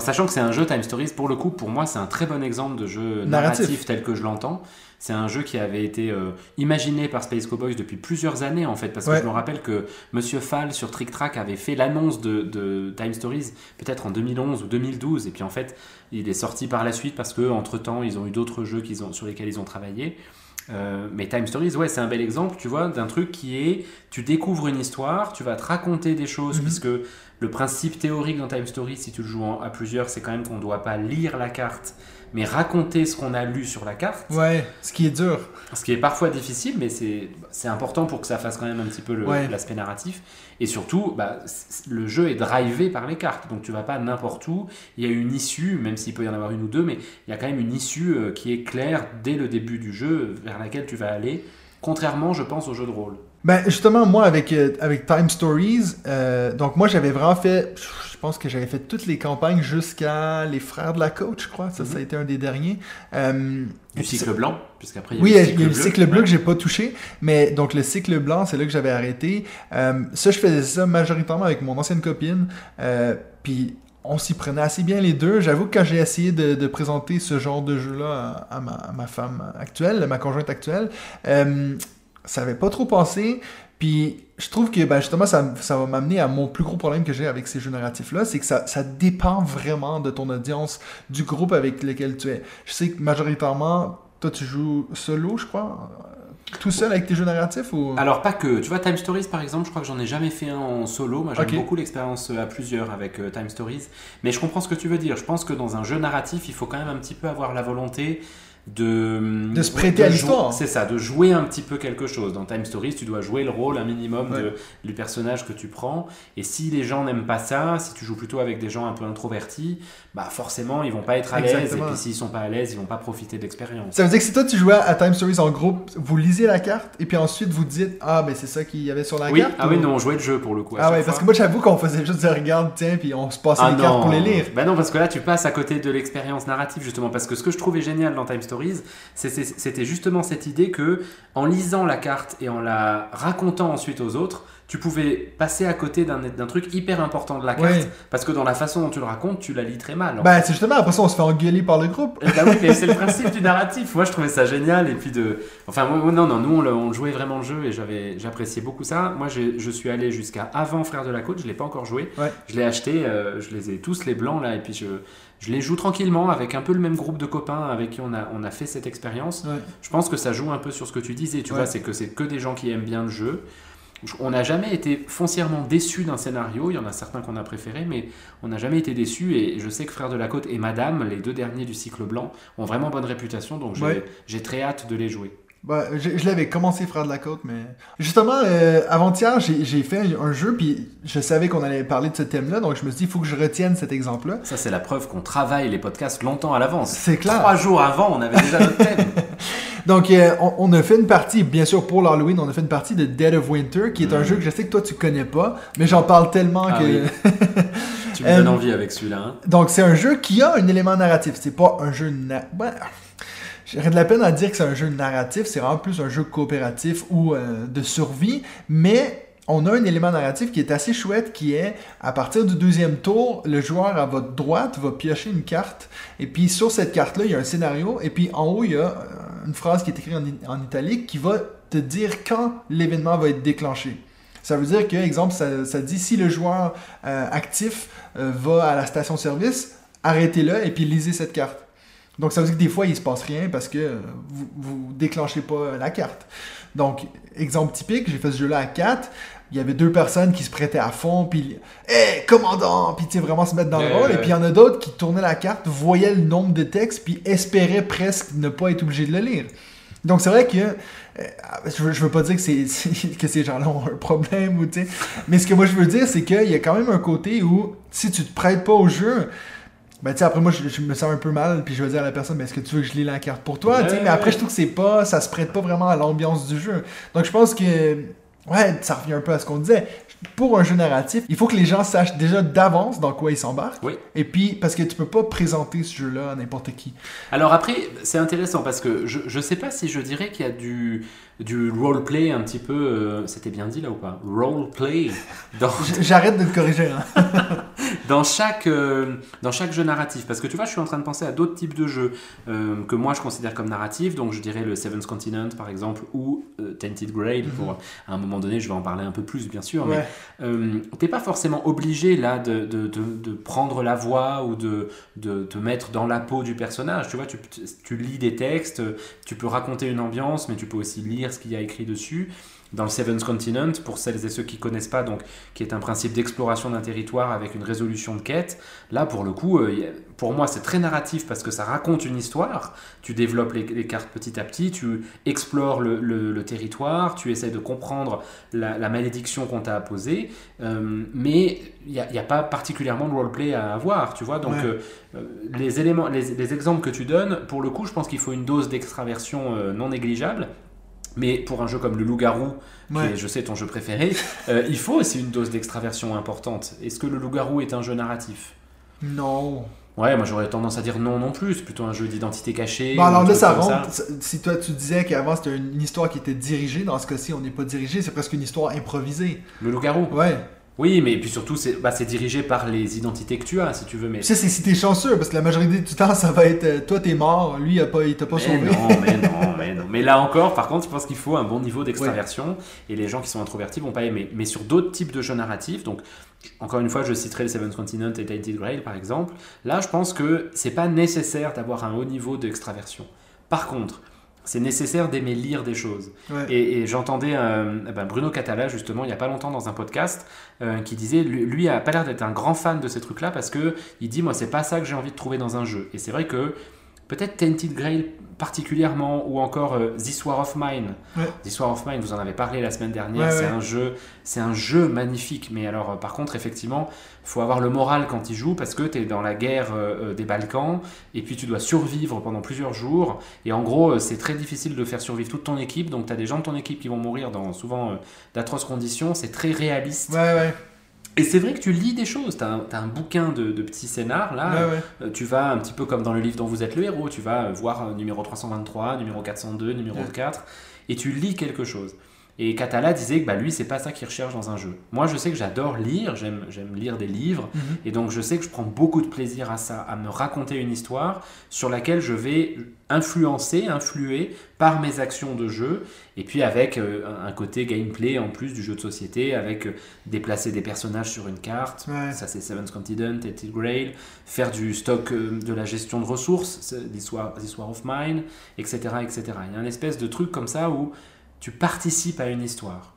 sachant que c'est un jeu Time Stories, pour le coup, pour moi, c'est un très bon exemple de jeu narratif, Narratif. tel que je l'entends. C'est un jeu qui avait été euh, imaginé par Space Cowboys depuis plusieurs années, en fait, parce que je me rappelle que Monsieur Fall sur Trick Track avait fait l'annonce de, de Time Stories peut-être en 2011 ou 2012, et puis en fait, il est sorti par la suite parce que entre temps, ils ont eu d'autres jeux qu'ils ont, sur lesquels ils ont travaillé. Euh, mais Time Stories, ouais, c'est un bel exemple, tu vois, d'un truc qui est, tu découvres une histoire, tu vas te raconter des choses, Mhm. puisque le principe théorique dans Time Stories, si tu le joues à plusieurs, c'est quand même qu'on ne doit pas lire la carte, mais raconter ce qu'on a lu sur la carte, Ouais, ce qui est dur. ce qui est parfois difficile, mais c'est important pour que ça fasse quand même un petit peu Ouais. l'aspect narratif. Et surtout, bah, le jeu est drivé par les cartes, donc tu vas pas n'importe où. Il y a une issue, même s'il peut y en avoir une ou deux, mais il y a quand même une issue euh, qui est claire dès le début du jeu vers laquelle tu vas aller. Contrairement, je pense, au jeu de rôle. Ben justement, moi avec, euh, avec Time Stories, euh, donc moi j'avais vraiment fait, je pense que j'avais fait toutes les campagnes jusqu'à Les Frères de la Côte, je crois. Ça, ça a été un des derniers. Euh, Du cycle blanc, puisqu'après il y a Oui, le il cycle y a le cycle bleu que j'ai pas touché, mais donc le cycle blanc, c'est là que j'avais arrêté. Euh, ça, je faisais ça majoritairement avec mon ancienne copine, euh, puis on s'y prenait assez bien les deux. J'avoue que quand j'ai essayé de, de présenter ce genre de jeu-là à, à ma, à ma femme actuelle, ma conjointe actuelle, euh, ça avait pas trop passé. Puis je trouve que ben, justement, ça, ça va m'amener à mon plus gros problème que j'ai avec ces jeux narratifs-là, c'est que ça, ça dépend vraiment de ton audience, du groupe avec lequel tu es. Je sais que majoritairement, toi tu joues solo, je crois, euh, tout seul avec tes jeux narratifs ou... Alors pas que, tu vois Time Stories par exemple, je crois que j'en ai jamais fait un en solo. Moi j'aime beaucoup l'expérience euh, à plusieurs avec euh, Time Stories, mais je comprends ce que tu veux dire. Je pense que dans un jeu narratif, il faut quand même un petit peu avoir la volonté de De se prêter à l'histoire. C'est ça, de jouer un petit peu quelque chose. Dans Time Stories, tu dois jouer le rôle un minimum de, du personnage que tu prends. Et si les gens n'aiment pas ça, si tu joues plutôt avec des gens un peu introvertis, bah forcément ils vont pas être à l'aise. Et puis s'ils sont pas à l'aise, ils vont pas profiter de l'expérience. Ça veut dire que si toi tu jouais à Time Stories en groupe, vous lisez la carte et puis ensuite vous dites Ah, ben c'est ça qu'il y avait sur la Oui, carte ah ou- oui, non, on jouait le jeu pour le coup. Ah ouais, fois. parce que moi j'avoue qu'on faisait juste dire regarde, tiens, puis on se passait Ah les cartes non. pour les lire. Bah non, parce que là, tu passes à côté de l'expérience narrative, justement. Parce que ce que je trouvais génial dans Time Stories, stories, c'était justement cette idée que en lisant la carte et en la racontant ensuite aux autres, tu pouvais passer à côté d'un truc hyper important de la carte parce que dans la façon dont tu le racontes, tu la lis très mal. Bah, c'est justement après ça, on se fait engueuler par le groupe. bah oui, mais c'est le principe du narratif. Moi, je trouvais ça génial. Et puis de. Enfin, non, non, nous, on, jouait vraiment le jeu et j'avais, j'appréciais beaucoup ça. Moi, je suis allé jusqu'à avant Frère de la Côte, je l'ai pas encore joué. Je l'ai acheté, euh, je les ai tous les blancs là, et puis je, je les joue tranquillement avec un peu le même groupe de copains avec qui on a, on a fait cette expérience. Je pense que ça joue un peu sur ce que tu disais. Tu vois, c'est que c'est que des gens qui aiment bien le jeu. On n'a jamais été foncièrement déçu d'un scénario, il y en a certains qu'on a préférés, mais on n'a jamais été déçu. Et je sais que Frère de la Côte et Madame, les deux derniers du cycle blanc, ont vraiment bonne réputation, donc j'ai très hâte de les jouer. Bah, je, l'avais commencé Frère de la Côte, mais justement, euh, avant-hier, j'ai fait un, jeu, puis je savais qu'on allait parler de ce thème-là, donc je me suis dit, il faut que je retienne cet exemple-là. Ça, c'est la preuve qu'on travaille les podcasts longtemps à l'avance. C'est clair. Trois jours avant, on avait déjà notre thème. Donc, euh, on, a fait une partie, bien sûr, pour l'Halloween, on a fait une partie de Dead of Winter, qui est un mm. jeu que je sais que toi, tu connais pas, mais j'en parle tellement ah que... tu me donnes euh, envie avec celui-là. Hein. Donc, c'est un jeu qui a un élément narratif. C'est pas un jeu... J'aurais de la peine à dire que c'est un jeu narratif, c'est vraiment plus un jeu coopératif ou euh, de survie, mais on a un élément narratif qui est assez chouette, qui est à partir du deuxième tour, le joueur à votre droite va piocher une carte, et puis sur cette carte-là, il y a un scénario, et puis en haut, il y a une phrase qui est écrite en, italique qui va te dire quand l'événement va être déclenché. Ça veut dire que, exemple, ça, dit si le joueur euh, actif euh, va à la station-service, arrêtez-le et puis lisez cette carte. Donc ça veut dire que des fois, il se passe rien parce que vous, ne déclenchez pas la carte. Donc, exemple typique, j'ai fait ce jeu-là à 4 il y avait deux personnes qui se prêtaient à fond, puis Hé, commandant! Puis tu sais, vraiment se mettre dans le rôle. Et puis il y en a d'autres qui tournaient la carte, voyaient le nombre de textes, puis espéraient presque ne pas être obligés de le lire. Donc c'est vrai que euh, je, veux, veux pas dire que, c'est, que ces gens-là ont un problème, ou, mais ce que moi je veux dire, c'est qu'il y a quand même un côté où si tu te prêtes pas au jeu, ben, tu sais, après, moi, je, me sens un peu mal, puis je vais dire à la personne, ben, est-ce que tu veux que je lis la carte pour toi? mais après, je trouve que c'est pas, ça se prête pas vraiment à l'ambiance du jeu. Donc, je pense que Ouais, ça revient un peu à ce qu'on disait. Pour un jeu narratif, il faut que les gens sachent déjà d'avance dans quoi ils s'embarquent. Oui. Et puis, parce que tu peux pas présenter ce jeu-là à n'importe qui. Alors après, c'est intéressant parce que je, je sais pas si je dirais qu'il y a du, du roleplay un petit peu. Euh, c'était bien dit là ou pas? Roleplay. Dans... J'arrête de te corriger. Hein. dans, chaque, euh, dans chaque jeu narratif. Parce que tu vois, je suis en train de penser à d'autres types de jeux euh, que moi je considère comme narratifs. Donc je dirais le Seventh Continent par exemple ou Tainted Grail. Mhm. Pour, à un moment donné, je vais en parler un peu plus bien sûr. Mais t'es pas forcément obligé là de, de, de, prendre la voix ou de, de te mettre dans la peau du personnage. Tu vois, tu, tu lis des textes, tu peux raconter une ambiance, mais tu peux aussi lire ce qu'il y a écrit dessus. Dans le Seventh Continent, pour celles et ceux qui connaissent pas, donc qui est un principe d'exploration d'un territoire avec une résolution de quête. Là, pour le coup, euh, pour moi, c'est très narratif parce que ça raconte une histoire. Tu développes les, cartes petit à petit, tu explores le, territoire, tu essaies de comprendre la, malédiction qu'on t'a apposée, euh, mais il n'y a, pas particulièrement de roleplay à avoir, tu vois. Donc, euh, les éléments, les, exemples que tu donnes, pour le coup, je pense qu'il faut une dose d'extraversion non négligeable. Mais pour un jeu comme le loup-garou, qui est, je sais, ton jeu préféré, euh, il faut aussi une dose d'extraversion importante. Est-ce que le loup-garou est un jeu narratif? Non. Ouais, moi j'aurais tendance à dire non non plus, c'est plutôt un jeu d'identité cachée. Bah alors là, ça rentre. Si toi tu disais qu'avant c'était une histoire qui était dirigée, dans ce cas-ci on n'est pas dirigé, c'est presque une histoire improvisée. Le loup-garou? Ouais. Oui, mais puis surtout, c'est bah, dirigé par les identités que tu as, si tu veux. Mais... Ça, c'est si t'es chanceux, parce que la majorité du temps, ça va être euh, toi, t'es mort, lui, il, t'a pas sauvé. Non, mais non, mais non. Mais là encore, par contre, je pense qu'il faut un bon niveau d'extraversion, et les gens qui sont introvertis vont pas aimer. Mais sur d'autres types de jeux narratifs, donc encore une fois, je citerai le Seven Continent et Tainted Grail, par exemple, là, je pense que c'est pas nécessaire d'avoir un haut niveau d'extraversion. Par contre, c'est nécessaire d'aimer lire des choses. Et, j'entendais euh, eh ben, Bruno Catala, justement, il n'y a pas longtemps dans un podcast, euh, qui disait, lui, lui a pas l'air d'être un grand fan de ces trucs-là, parce que il dit, moi, c'est pas ça que j'ai envie de trouver dans un jeu. Et c'est vrai que peut-être Tainted Grail particulièrement, ou encore euh, This War of Mine. This War of Mine, vous en avez parlé la semaine dernière, c'est un jeu, c'est un jeu magnifique. Mais alors, euh, par contre, effectivement, faut avoir le moral quand il joue parce que tu es dans la guerre euh, des Balkans et puis tu dois survivre pendant plusieurs jours. Et en gros, c'est très difficile de faire survivre toute ton équipe. Donc, tu as des gens de ton équipe qui vont mourir dans souvent d'atroces conditions. C'est très réaliste. Ouais, ouais. Et c'est vrai que tu lis des choses. Tu as, un bouquin de, petits scénars, là. Ouais, ouais. Euh, tu vas un petit peu comme dans le livre dont vous êtes le héros. Tu vas euh, voir euh, numéro 323, numéro 402, numéro Ouais. 4. Et tu lis quelque chose. Et Katala disait que bah, lui, c'est pas ça qu'il recherche dans un jeu. Moi, je sais que j'adore lire. J'aime j'aime lire des livres. Mhm. Et donc, je sais que je prends beaucoup de plaisir à ça, à me raconter une histoire sur laquelle je vais influencer, influer par mes actions de jeu. Et puis, avec euh, un côté gameplay en plus du jeu de société, avec euh, déplacer des personnages sur une carte. Ouais. Ça, c'est Seven's Continent, Ethic Grail. Faire du stock euh, de la gestion de ressources, War of Mine, etc., etc. Il y a un espèce de truc comme ça où tu participes à une histoire.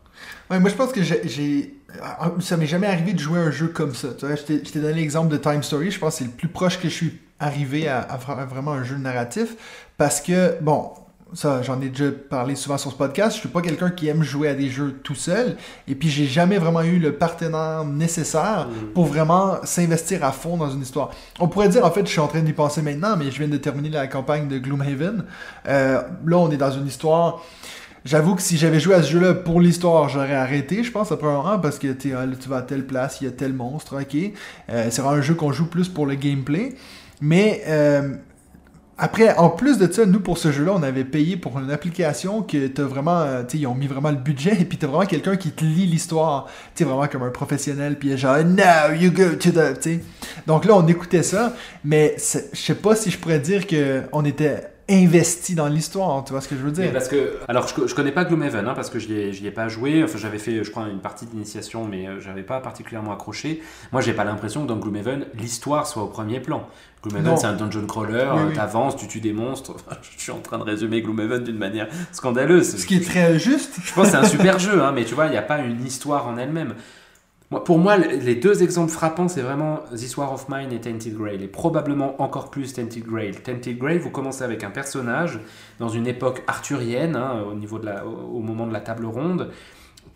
Ouais, moi je pense que j'ai. ah, Ça m'est jamais arrivé de jouer un jeu comme ça. Tu vois, je t'ai donné l'exemple de Time Story. Je pense que c'est le plus proche que je suis arrivé à, à vra- vraiment un jeu narratif. Parce que, bon, ça, j'en ai déjà parlé souvent sur ce podcast. Je suis pas quelqu'un qui aime jouer à des jeux tout seul. Et puis, j'ai jamais vraiment eu le partenaire nécessaire Mm. pour vraiment s'investir à fond dans une histoire. On pourrait dire, en fait, je suis en train d'y penser maintenant, mais je viens de terminer la campagne de Gloomhaven. Euh, là, on est dans une histoire. J'avoue que si j'avais joué à ce jeu-là pour l'histoire, j'aurais arrêté, je pense, après un an, parce que ah, tu vas à telle place, il y a tel monstre, ok. Euh, c'est vraiment un jeu qu'on joue plus pour le gameplay. Mais euh, après, en plus de ça, nous, pour ce jeu-là, on avait payé pour une application que t'as vraiment, euh, tu ils ont mis vraiment le budget, et puis t'as vraiment quelqu'un qui te lit l'histoire, tu vraiment comme un professionnel, puis genre, now you go to the, tu sais. Donc là, on écoutait ça, mais je sais pas si je pourrais dire que on était investi dans l'histoire, tu vois ce que je veux Mais dire? parce que, alors, je, je connais pas Gloomhaven, hein, parce que je n'y ai, ai pas joué. Enfin, j'avais fait, je crois, une partie d'initiation, mais euh, j'avais pas particulièrement accroché. Moi, j'ai pas l'impression que dans Gloomhaven, l'histoire soit au premier plan. Gloomhaven, c'est un dungeon crawler, Oui, oui. t'avances, tu tues des monstres. Je suis en train de résumer Gloomhaven d'une manière scandaleuse. Ce qui est très juste. Je pense que c'est un super jeu, hein, mais tu vois, il n'y a pas une histoire en elle-même. Pour moi, les deux exemples frappants, c'est vraiment This War of Mine et Tainted Grail, et probablement encore plus Tainted Grail. Tainted Grail, vous commencez avec un personnage dans une époque arthurienne, hein, au, niveau de la, au moment de la table ronde,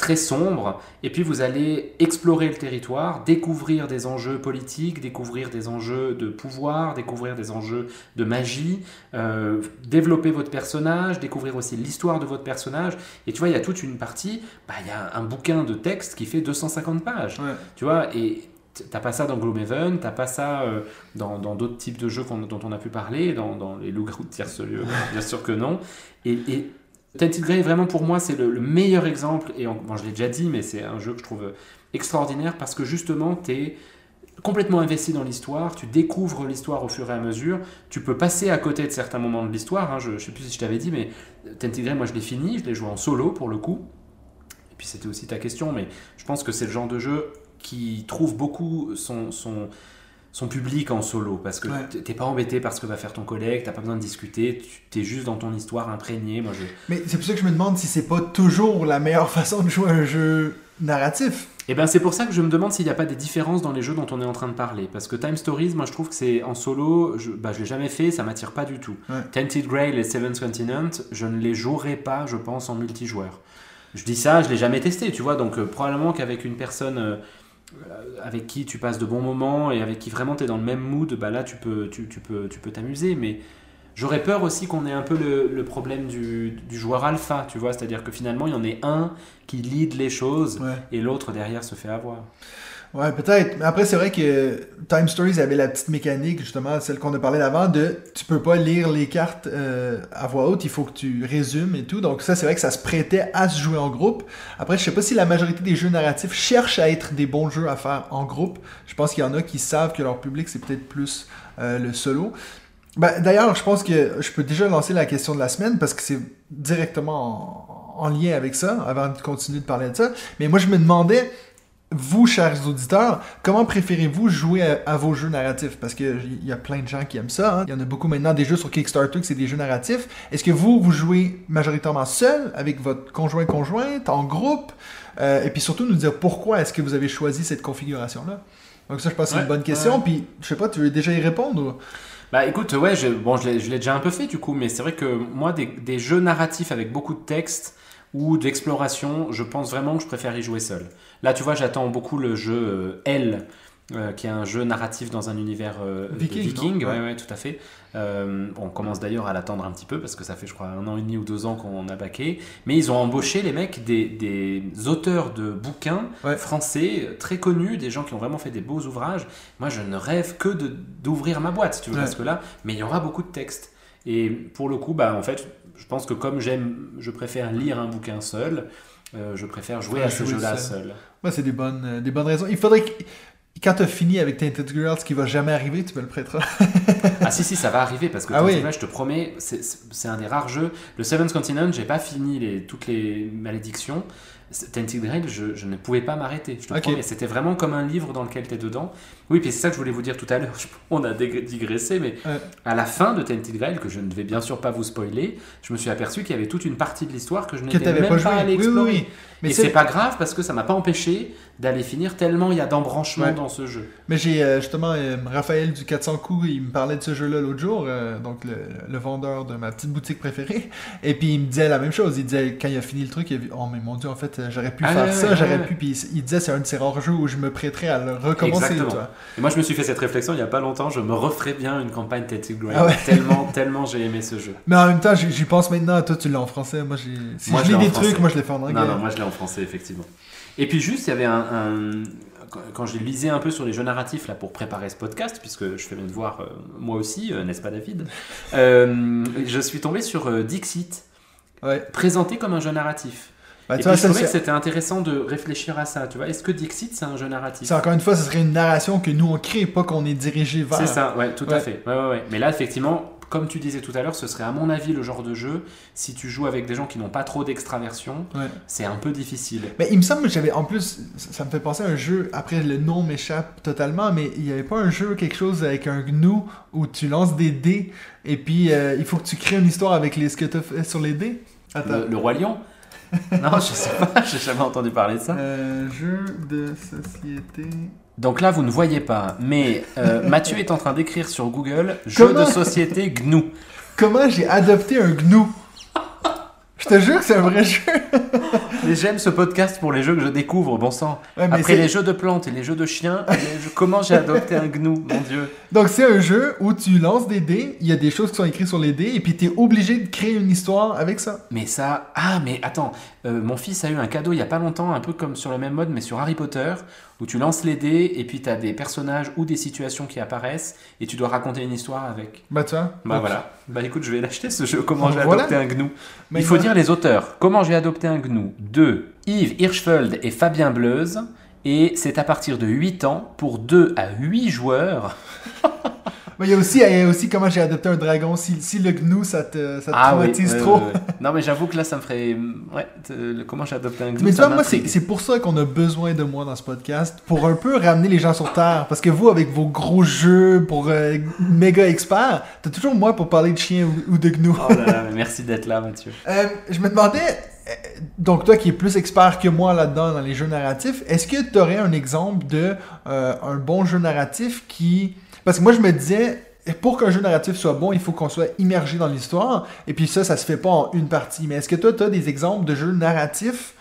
très sombre, et puis vous allez explorer le territoire, découvrir des enjeux politiques, découvrir des enjeux de pouvoir, découvrir des enjeux de magie, euh, développer votre personnage, découvrir aussi l'histoire de votre personnage. Et tu vois, il y a toute une partie, bah, il y a un bouquin de texte qui fait 250 pages. Ouais. Tu vois, et t'as pas ça dans Gloomhaven, t'as pas ça euh, dans d'autres types de jeux dont on a pu parler, dans, dans les loups-garous de tierce-lieu, bien sûr que non. Et, et Tainted Grail, vraiment pour moi, c'est le, le meilleur exemple, et bon, je l'ai déjà dit, mais c'est un jeu que je trouve extraordinaire parce que justement, t'es complètement investi dans l'histoire, tu découvres l'histoire au fur et à mesure, tu peux passer à côté de certains moments de l'histoire, hein, je, je sais plus si je t'avais dit, mais Tainted Grail, moi je l'ai fini, je l'ai joué en solo pour le coup, et puis c'était aussi ta question, mais je pense que c'est le genre de jeu qui trouve beaucoup son, son public en solo, parce que Ouais. t'es pas embêté par ce que va faire ton collègue, t'as pas besoin de discuter, tu t'es juste dans ton histoire imprégné, moi je... Mais c'est pour ça que je me demande si c'est pas toujours la meilleure façon de jouer un jeu narratif. Et ben c'est pour ça que je me demande s'il n'y a pas des différences dans les jeux dont on est en train de parler. Parce que Time Stories, moi je trouve que c'est en solo, je, bah, je l'ai jamais fait, ça m'attire pas du tout. Ouais. Tainted Grail et Seventh Continent, je ne les jouerai pas, je pense, en multijoueur. Je dis ça, je l'ai jamais testé, tu vois, donc euh, probablement qu'avec une personne euh, avec qui tu passes de bons moments et avec qui vraiment tu es dans le même mood, bah là tu peux tu, tu peux tu peux t'amuser, mais J'aurais peur aussi qu'on ait un peu le, le problème du, du joueur alpha, tu vois, c'est-à-dire que finalement il y en ait un qui lead les choses Ouais. et l'autre derrière se fait avoir. Ouais, peut-être. Mais après, c'est vrai que Time Stories avait la petite mécanique, justement, celle qu'on a parlé d'avant, de tu peux pas lire les cartes euh, à voix haute, il faut que tu résumes et tout. Donc ça, c'est vrai que ça se prêtait à se jouer en groupe. Après, je sais pas si la majorité des jeux narratifs cherchent à être des bons jeux à faire en groupe. Je pense qu'il y en a qui savent que leur public, c'est peut-être plus euh, le solo. Ben, D'ailleurs, je pense que je peux déjà lancer la question de la semaine parce que c'est directement en, en lien avec ça, avant de continuer de parler de ça. Mais moi, je me demandais, vous, chers auditeurs, comment préférez-vous jouer à, à vos jeux narratifs? Parce qu'il y a plein de gens qui aiment ça. hein. Il y en a beaucoup maintenant des jeux sur Kickstarter que c'est des jeux narratifs. Est-ce que vous, vous jouez majoritairement seul, avec votre conjoint-conjointe, en groupe? Euh, et puis surtout, nous dire pourquoi est-ce que vous avez choisi cette configuration-là? Donc ça, je pense que c'est Ouais, une bonne question. ouais. Puis, je sais pas, tu veux déjà y répondre? ou- Bah écoute, ouais, je, bon, je l'ai je l'ai déjà un peu fait du coup, mais c'est vrai que moi, des, des jeux narratifs avec beaucoup de texte ou d'exploration, je pense vraiment que je préfère y jouer seul. Là, tu vois, j'attends beaucoup le jeu euh, L euh, qui est un jeu narratif dans un univers euh, Viking, viking. non Ouais, tout à fait. Euh, on commence d'ailleurs à l'attendre un petit peu parce que ça fait, je crois, un an et demi ou deux ans qu'on a baqué. Mais ils ont embauché les mecs des, des auteurs de bouquins Ouais. français très connus, des gens qui ont vraiment fait des beaux ouvrages. Moi, je ne rêve que d'ouvrir ma boîte, si tu veux, parce que là, mais il y aura beaucoup de textes. Et pour le coup, bah, en fait, je pense que comme j'aime, je préfère lire un bouquin seul. euh, je préfère jouer à ce jeu-là seul. Ouais, c'est des bonnes, euh, des bonnes raisons. Il faudrait que, quand tu as fini avec Tainted Girls, ce qui va jamais arriver, tu me le prêteras. Ah si si ça va arriver parce que Ah oui. Je te promets c'est- un des rares jeux le Seventh Continent j'ai pas fini les, toutes les malédictions Tainted Grail je, je ne pouvais pas m'arrêter je te Ok. promets c'était vraiment comme un livre dans lequel tu es dedans oui puis c'est ça que je voulais vous dire tout à l'heure on a digressé mais Ouais. à la fin de Tainted Grail que je ne vais bien sûr pas vous spoiler je me suis aperçu qu'il y avait toute une partie de l'histoire que je n'étais même pas joué. allé Oui, oui, explorer oui. Mais, et c'est- pas grave parce que ça m'a pas empêché d'aller finir tellement il y a d'embranchements Ouais. dans ce jeu mais j'ai euh, justement euh, Raphaël du 400 coups, il me parlait de ce jeu-là l'autre jour, euh, donc le, le vendeur de ma petite boutique préférée. Et puis il me disait la même chose. Il disait, quand il a fini le truc, il a vu, oh mais mon dieu, en fait, j'aurais pu Ah, faire ouais, ça, ouais, j'aurais pu. Puis il, disait, c'est un de ces rares jeux où je me prêterais à le recommencer. Exactement. toi. Et moi, je me suis fait cette réflexion il y a pas longtemps. Je me referais bien une campagne Tainted Grail. Ah. Tellement, tellement j'ai aimé ce jeu. Mais en même temps, j'y pense maintenant. Toi, tu l'as en français. Moi, j'ai. Si Moi, je lis l'ai des français. trucs, moi, je les fais en anglais. Non, non, moi je l'ai en français, effectivement. Et puis juste, il y avait un... un- quand- j'ai lisé un peu sur les jeux narratifs là pour préparer ce podcast, puisque je fais mes devoirs euh, moi aussi, euh, n'est-ce pas David Euh, Je suis tombé sur euh, Dixit, Ouais. présenté comme un jeu narratif. Bah, Et tu puis vois, je ça, trouvais que c'était intéressant de réfléchir à ça. Tu vois, est-ce que Dixit c'est un jeu narratif? C'est encore une fois, ce serait une narration que nous on crée, pas qu'on est dirigé vers. C'est ça, ouais, tout à fait. Ouais, ouais, ouais. Mais là, effectivement, comme tu disais tout à l'heure, ce serait à mon avis le genre de jeu, si tu joues avec des gens qui n'ont pas trop d'extraversion, Ouais. c'est un peu difficile. Mais il me semble que j'avais en plus, ça me fait penser à un jeu, après le nom m'échappe totalement, mais il n'y avait pas un jeu, quelque chose avec un gnou où tu lances des dés et puis euh, il faut que tu crées une histoire avec les, ce que tu as fait sur les dés? Attends. Le, le Roi Lion? Non, je sais pas, j'ai jamais entendu parler de ça. Euh, jeu de société. Donc là, vous ne voyez pas, mais euh, Mathieu est en train d'écrire sur Google jeu Comment de société GNU. Comment j'ai adopté un gnou? Je te jure que c'est un vrai jeu. Mais j'aime ce podcast pour les jeux que je découvre, bon sang. Ouais, Après c'est- les jeux de plantes et les jeux de chiens, les jeux- comment j'ai adopté un GNU, mon dieu? Donc c'est un jeu où tu lances des dés, il y a des choses qui sont écrites sur les dés et puis tu es obligé de créer une histoire avec ça. Mais ça, ah mais attends, euh, mon fils a eu un cadeau il y a pas longtemps, un peu comme sur le même mode, mais sur Harry Potter, où tu lances les dés et puis tu as des personnages ou des situations qui apparaissent et tu dois raconter une histoire avec. Bah tu vois. Bah voilà. Bah écoute, je vais l'acheter ce jeu. Comment j'ai Voilà. adopté un GNU Mais Il faut dire les auteurs. Comment j'ai adopté un GNU De Yves Hirschfeld et Fabien Bleuze. Et c'est à partir de 8 ans pour 2 à 8 joueurs. Mais il y a aussi, il y a aussi comment j'ai adopté un dragon. Si, si le gnou ça te, ça te traumatise Ah ouais, trop. Non mais j'avoue que là ça me ferait... Ouais, le- comment j'ai adopté un GNU Mais tu vois, moi, c'est pour ça qu'on a besoin de moi dans ce podcast, pour un peu ramener les gens sur Terre. Parce que vous, avec vos gros jeux pour euh, méga experts, t'as toujours moi pour parler de chiens ou, ou de gnous. Oh là là, mais merci d'être là Mathieu. Euh, je me demandais, euh, donc toi qui es plus expert que moi là-dedans dans les jeux narratifs, est-ce que tu aurais un exemple de euh, un bon jeu narratif qui... Parce que moi je me disais, pour qu'un jeu narratif soit bon, il faut qu'on soit immergé dans l'histoire, et puis ça, ça se fait pas en une partie. Mais est-ce que toi, tu as des exemples de jeux narratifs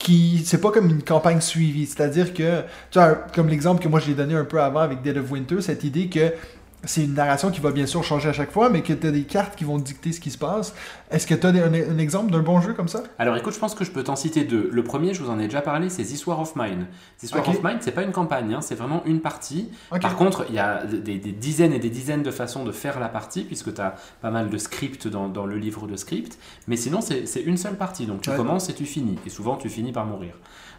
qui c'est pas comme une campagne suivie, c'est-à-dire que tu vois comme l'exemple que moi j'ai donné un peu avant avec Dead of Winter, cette idée que c'est une narration qui va bien sûr changer à chaque fois, mais que tu as des cartes qui vont dicter ce qui se passe. Est-ce que tu as un, un exemple d'un bon jeu comme ça? Alors écoute, je pense que je peux t'en citer deux. Le premier, je vous en ai déjà parlé, c'est This War of Mine. This War of Mine, c'est pas une campagne, hein, c'est vraiment une partie. Par contre, il y a des, des dizaines et des dizaines de façons de faire la partie, puisque tu as pas mal de scripts dans, dans le livre de script. Mais sinon, c'est c'est une seule partie. Donc tu Ouais. commences et tu finis. Et souvent, tu finis par mourir.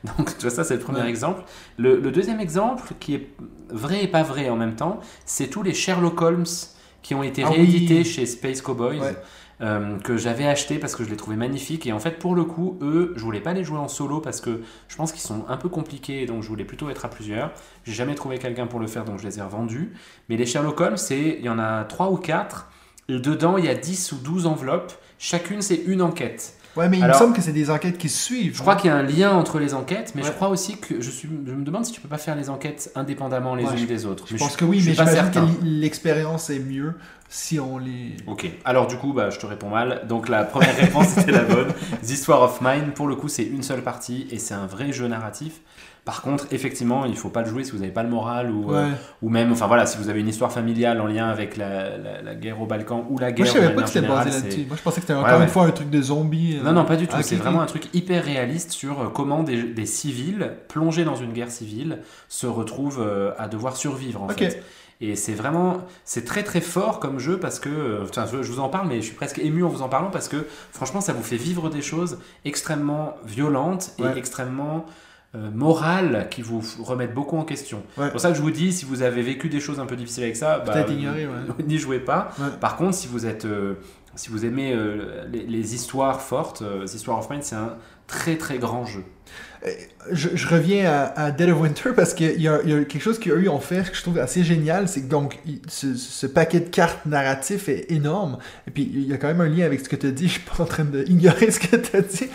Donc tu vois, ça, c'est le premier Ouais. exemple. Le, le deuxième exemple, qui est vrai et pas vrai en même temps, c'est tous les Sherlock Holmes qui ont été Ah oui. réédités chez Space Cowboys. Ouais. euh, que j'avais acheté parce que je les trouvais magnifiques et en fait pour le coup eux je voulais pas les jouer en solo parce que je pense qu'ils sont un peu compliqués donc je voulais plutôt être à plusieurs j'ai jamais trouvé quelqu'un pour le faire donc je les ai revendus mais les Sherlock Holmes c'est il y en a 3 ou 4 et dedans il y a 10 ou 12 enveloppes chacune c'est une enquête Ouais, mais il Alors- me semble que c'est des enquêtes qui se suivent. Je crois qu'il y a un lien entre les enquêtes, mais je crois aussi que je, suis, je me demande si tu peux pas faire les enquêtes indépendamment les Ouais, unes des autres. Je Mais pense que oui, je mais j'imagine certain. que l'expérience est mieux si on les. Ok, alors du coup, bah, je te réponds mal. Donc la première réponse était la bonne. The Histoire of Mine, pour le coup, c'est une seule partie et c'est un vrai jeu narratif. Par contre, effectivement, il faut pas le jouer si vous n'avez pas le moral ou, euh, ou même, enfin voilà, si vous avez une histoire familiale en lien avec la, la- la guerre au Balkan ou la Moi, guerre je de savais pas que c'était basé là-dessus. Moi, je pensais que c'était Ouais, encore ouais. une fois un truc de zombie. euh. Non, non, pas du tout. C'est vraiment un truc hyper réaliste sur euh, comment des, des civils plongés dans une guerre civile se retrouvent euh, à devoir survivre en fait. Et c'est vraiment, c'est très très fort comme jeu parce que, enfin, je, je vous en parle, mais je suis presque ému en vous en parlant parce que franchement, ça vous fait vivre des choses extrêmement violentes et extrêmement euh, morales qui vous remettent beaucoup en question. Ouais. C'est pour ça que je vous dis, si vous avez vécu des choses un peu difficiles avec ça, bah, ouais. n'y jouez pas. Ouais. Par contre, si vous êtes, euh, si vous aimez euh, les, les histoires fortes, euh, The Histoire of Mine, c'est un très très grand jeu. Je, je reviens à, à Dead of Winter parce qu'il y, y a quelque chose qu'eux ont fait que je trouve assez génial. C'est que donc, ce, ce paquet de cartes narratif est énorme. Et puis, il y a quand même un lien avec ce que tu as dit. Je suis pas en train d'ignorer ce que tu as dit.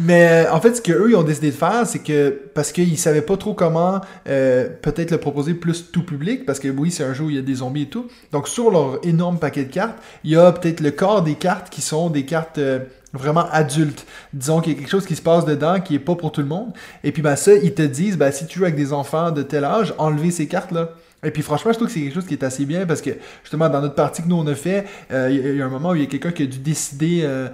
Mais euh, en fait, ce qu'eux, ils ont décidé de faire, c'est que parce qu'ils savaient pas trop comment euh, peut-être le proposer plus tout public, parce que oui, c'est un jeu où il y a des zombies et tout. Donc, sur leur énorme paquet de cartes, il y a peut-être le quart des cartes qui sont des cartes euh, vraiment adultes. Disons qu'il y a quelque chose qui se passe dedans qui est pas pour tout le monde. Et puis, ben ça, ils te disent, ben si tu joues avec des enfants de tel âge, enlevez ces cartes-là. Et puis franchement, je trouve que c'est quelque chose qui est assez bien parce que justement dans notre partie que nous on a fait, euh, il y a- il y, a un moment où il y a quelqu'un qui a dû décider euh,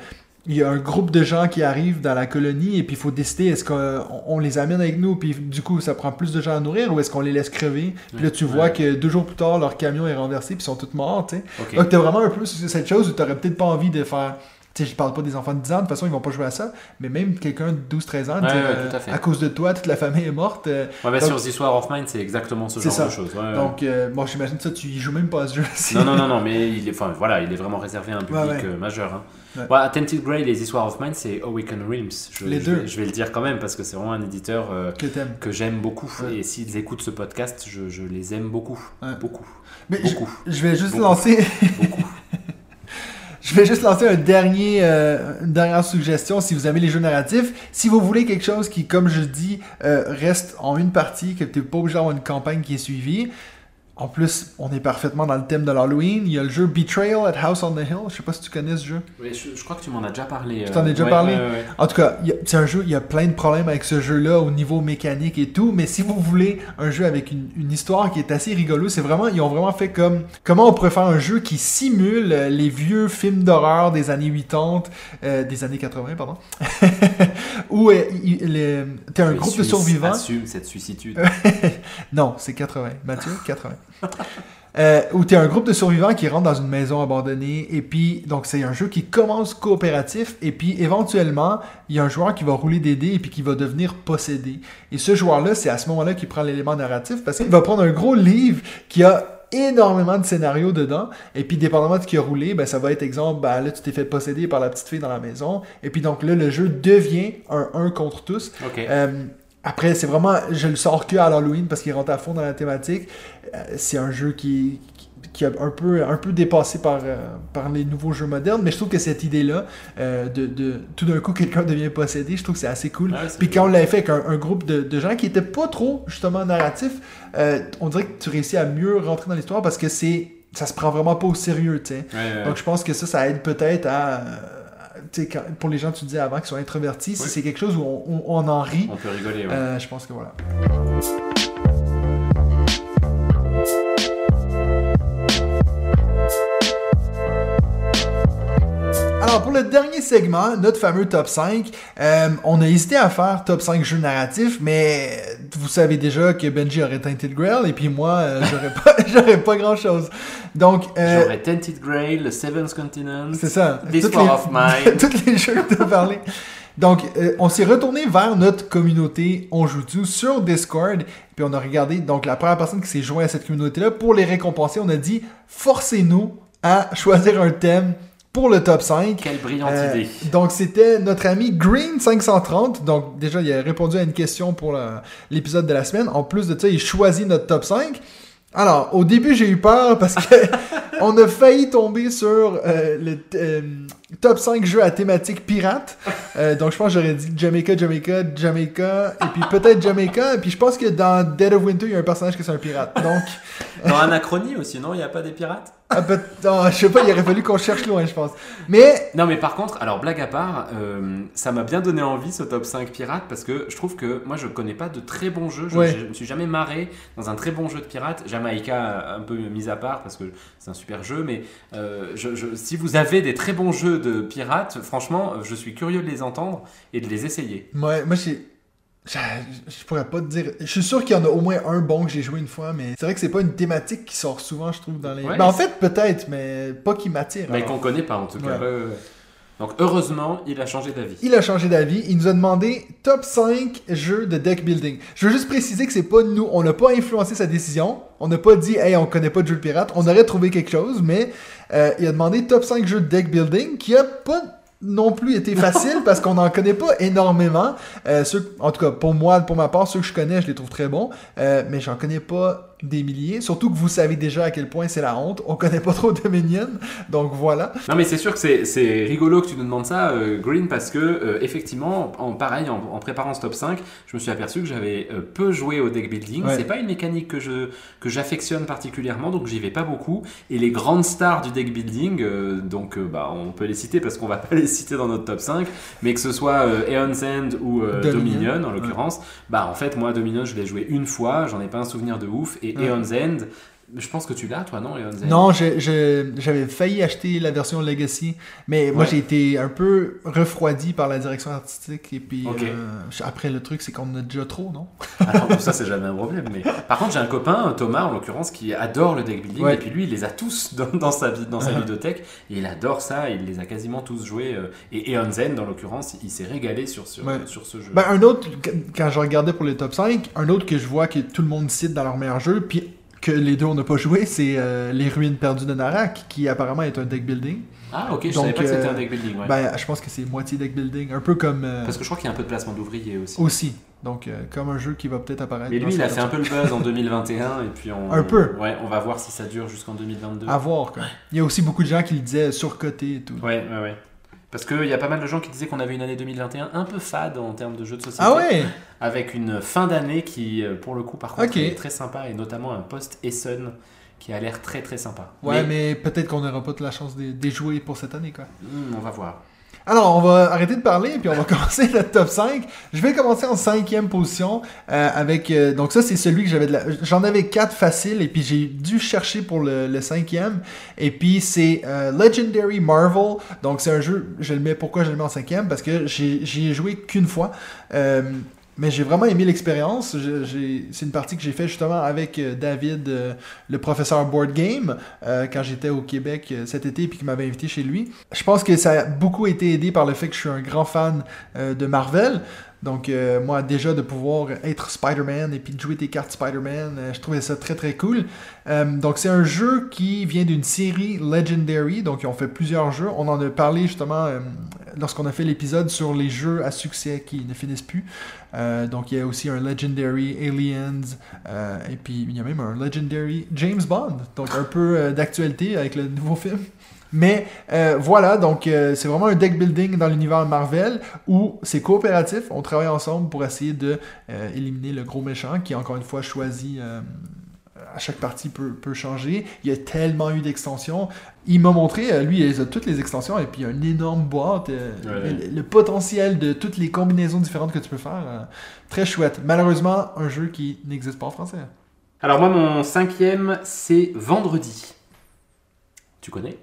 il y a un groupe de gens qui arrivent dans la colonie et puis il faut décider est-ce qu'on on les amène avec nous puis du coup ça prend plus de gens à nourrir ou est-ce qu'on les laisse crever? Puis là tu Ouais. vois que deux jours plus tard leur camion est renversé puis ils sont tous morts tu sais donc t'as vraiment un peu cette chose où t'aurais peut-être pas envie de faire sais je parle pas des enfants de 10 ans de toute façon ils vont pas jouer à ça mais même quelqu'un de 12-13 ans Ouais, ouais, euh, à cause de toi toute la famille est morte euh, Ouais, bah, donc- sur The Histoire of Mine, c'est exactement ce genre ça. de choses. ouais, donc euh, bon j'imagine ça tu y joues même pas à ce jeu Non, non, non, non, mais il est, enfin, voilà, il est vraiment réservé à un public euh, majeur. Hein. Tented Grey et les Histoires of Mine, c'est Awaken Realms. Je, Les je deux. Je vais le dire quand même parce que c'est vraiment un éditeur que j'aime beaucoup. Et s'ils écoutent ce podcast, je, je les aime beaucoup. Beaucoup. mais je, vais juste Beaucoup. lancer Beaucoup. Je vais juste lancer un dernier, euh, une dernière suggestion si vous aimez les jeux narratifs. Si vous voulez quelque chose qui, comme je dis, euh, reste en une partie, que tu n'es pas obligé d'avoir une campagne qui est suivie. En plus, on est parfaitement dans le thème de l'Halloween. Il y a le jeu Betrayal at House on the Hill. Je sais pas si tu connais ce jeu. Mais je, je crois que tu m'en as déjà parlé. Tu t'en as déjà ouais, parlé? ouais, ouais, ouais. En tout cas, il y a- c'est un jeu, il y a plein de problèmes avec ce jeu-là au niveau mécanique et tout, mais si vous voulez un jeu avec une, une histoire qui est assez rigolo, c'est vraiment, ils ont vraiment fait comme, comment on pourrait faire un jeu qui simule euh, les vieux films d'horreur des années 80, euh, des années 80, pardon, où euh, t'es un Les groupe de survivants. Assume cette suicitude. Non, c'est 80. Mathieu, 80. Euh, où tu es un groupe de survivants qui rentre dans une maison abandonnée et puis donc c'est un jeu qui commence coopératif et puis éventuellement il y a un joueur qui va rouler des dés et puis qui va devenir possédé. Et ce joueur là c'est à ce moment là qu'il prend l'élément narratif parce qu'il va prendre un gros livre qui a énormément de scénarios dedans et puis dépendamment de ce qui a roulé ben ça va être exemple ben là tu t'es fait posséder par la petite fille dans la maison et puis donc là le jeu devient un 1 contre tous. Euh, après, c'est vraiment, je le sors que à l'Halloween parce qu'il rentre à fond dans la thématique. Euh, c'est un jeu qui, qui, qui a un peu, un peu dépassé par, euh, par les nouveaux jeux modernes, mais je trouve que cette idée-là, euh, de, de tout d'un coup quelqu'un devient possédé, je trouve que c'est assez cool. Ouais, Puis quand on l'avait fait avec un, un groupe de, de gens qui étaient pas trop justement narratifs, euh, on dirait que tu réussis à mieux rentrer dans l'histoire parce que c'est, ça se prend vraiment pas au sérieux, tu sais. Ouais, ouais. Donc je pense que ça, ça aide peut-être à, euh, quand- pour les gens tu disais avant qui sont introvertis, si c'est quelque chose où on, on- on en rit, On peut rigoler. ouais. euh, je pense que voilà. Alors, pour le dernier segment, notre fameux top 5, euh, on a hésité à faire top 5 jeux narratifs, mais vous savez déjà que Benji aurait Tainted Grail, et puis moi, euh, j'aurais pas, pas grand chose. Donc, euh, J'aurais Tented Grail, le Seventh Continent, c'est ça. Histoire les- of Mine. tous les jeux que tu as parlé. Donc, euh, on s'est retourné vers notre communauté On joue tout sur Discord. Puis on a regardé, donc la première personne qui s'est joint à cette communauté-là, pour les récompenser, on a dit forcez-nous à choisir un thème pour le top 5. Quelle brillante Euh, idée. donc c'était notre ami Green530. Donc déjà, il a répondu à une question pour l'épisode de la semaine. En plus de ça, il choisit notre top 5. Alors, au début, j'ai eu peur parce que on a failli tomber sur euh, le euh, top 5 jeux à thématique pirate. Euh, donc, je pense que j'aurais dit Jamaica, Jamaica, Jamaica, et puis peut-être Jamaica. Et puis, je pense que dans Dead of Winter, il y a un personnage qui est un pirate. Donc, Dans Anachronie aussi, non? Il n'y a pas des pirates? Ah, peut- non, je sais pas, il aurait fallu qu'on cherche loin, je pense. Mais, Non, mais par contre, alors blague à part, euh, ça m'a bien donné envie ce top 5 pirates parce que je trouve que moi je connais pas de très bons jeux. Je, Ouais. je me suis jamais marré dans un très bon jeu de pirates. Jamaïca un peu mis à part parce que c'est un super jeu, mais euh, je- je- si vous avez des très bons jeux de pirates, franchement, je suis curieux de les entendre et de les essayer. moi, moi j'ai. Je, je pourrais pas te dire. Je suis sûr qu'il y en a au moins un bon que j'ai joué une fois, mais c'est vrai que c'est pas une thématique qui sort souvent, je trouve, dans les. Ouais, Ben, en fait, peut-être, mais pas qui m'attire. Mais qu'on connaît pas en tout cas. Ouais. Donc heureusement, il a changé d'avis. Il a changé d'avis. Il nous a demandé top 5 jeux de deck building. Je veux juste préciser que c'est pas nous. On n'a pas influencé sa décision. On n'a pas dit, hey, on connaît pas de jeu de pirate. On aurait trouvé quelque chose, mais euh, il a demandé top 5 jeux de deck building qui a pas non plus été facile parce qu'on n'en connaît pas énormément. Euh, ceux, en tout cas, pour moi, pour ma part, ceux que je connais, je les trouve très bons. Euh, mais j'en connais pas des milliers. Surtout que vous savez déjà à quel point c'est la honte. On connaît pas trop Dominion. Donc voilà. Non mais c'est sûr que c'est- rigolo que tu nous demandes ça, euh, Green, parce que euh, effectivement, en pareil, en, en préparant ce top 5, je me suis aperçu que j'avais euh, peu joué au deck building. Ouais. C'est pas une mécanique que je que j'affectionne particulièrement, donc j'y vais pas beaucoup. Et les grandes stars du deck building, donc bah, on peut les citer parce qu'on va pas les citer dans notre top 5, mais que ce soit Aeon's End ou Dominion. Dominion, en l'occurrence, bah en fait moi Dominion je l'ai joué une fois, j'en ai pas un souvenir de ouf, et Ouais. Aeon's End, je pense que tu l'as toi non End Non, j'avais failli acheter la version Legacy, mais moi j'ai été un peu refroidi par la direction artistique et puis euh, après le truc c'est qu'on en a déjà trop, non? Alors ça c'est jamais un problème. Mais par contre j'ai un copain Thomas en l'occurrence qui adore le deck building Ouais. et puis lui il les a tous dans, dans sa vie- dans sa Uh-huh. bibliothèque et il adore ça. Il les a quasiment tous joués euh, et Eon Zen dans l'occurrence il s'est régalé sur sur, Ouais. sur ce jeu. Ben un autre quand je regardais pour les top 5, un autre que je vois que tout le monde cite dans leur meilleur jeu puis que les deux on n'a pas joué, c'est euh, les ruines perdues de Narak qui apparemment est un deck building. ah ok je donc, savais pas que c'était euh, un deck building. ouais. Ben je pense que c'est moitié deck building, un peu comme euh, Parce que je crois qu'il y a un peu de placement d'ouvriers aussi. aussi. Donc euh, comme un jeu qui va peut-être apparaître. Mais lui il a fait un peu le buzz en 2021 et puis on Un peu. Ouais on va voir si ça dure jusqu'en 2022. À voir, quoi. Il y a aussi beaucoup de gens qui le disaient surcoté et tout. Ouais ouais ouais. Parce qu'il y a pas mal de gens qui disaient qu'on avait une année 2021 un peu fade en termes de jeux de société. Ah ouais avec une fin d'année qui, euh, pour le coup, par contre, est très sympa et notamment un post Essen qui a l'air très très sympa. Ouais, mais, peut-être qu'on n'aura pas de la chance de, de jouer pour cette année, quoi. hmm, on va voir. Alors, on va arrêter de parler, puis on va commencer notre top 5. Je vais commencer en cinquième position, euh, avec... euh, donc ça, c'est celui que j'avais de la... J'en avais quatre faciles, et puis j'ai dû chercher pour le, cinquième. Et puis, c'est euh, Legendary Marvel. Donc, c'est un jeu... Je le mets... Pourquoi je le mets en cinquième? Parce que j'y ai joué qu'une fois. Mais j'ai vraiment aimé l'expérience. C'est une partie que j'ai fait justement avec euh, David, euh, le professeur Board Game, euh, quand j'étais au Québec cet été, puis qu'il m'avait invité chez lui. Je pense que ça a beaucoup été aidé par le fait que je suis un grand fan de Marvel. Donc, euh, moi, déjà, de pouvoir être Spider-Man et puis de jouer tes cartes Spider-Man, euh, je trouvais ça très très cool. Euh, donc, c'est un jeu qui vient d'une série Legendary. Donc, ils ont fait plusieurs jeux. On en a parlé justement lorsqu'on a fait l'épisode sur les jeux à succès qui ne finissent plus. Donc, il y a aussi un Legendary Aliens. et puis, il y a même un Legendary James Bond. Donc, un peu d'actualité avec le nouveau film. Mais euh, voilà, donc euh, c'est vraiment un deck building dans l'univers Marvel où c'est coopératif, on travaille ensemble pour essayer de euh, éliminer le gros méchant qui encore une fois choisi euh, à chaque partie peut, peut changer. Il y a tellement eu d'extensions. Il m'a montré, lui, il a toutes les extensions et puis il y a une énorme boîte. euh, Ouais. le, le potentiel de toutes les combinaisons différentes que tu peux faire, euh, très chouette. Malheureusement, un jeu qui n'existe pas en français. Alors moi, mon cinquième, c'est Vendredi. Tu connais?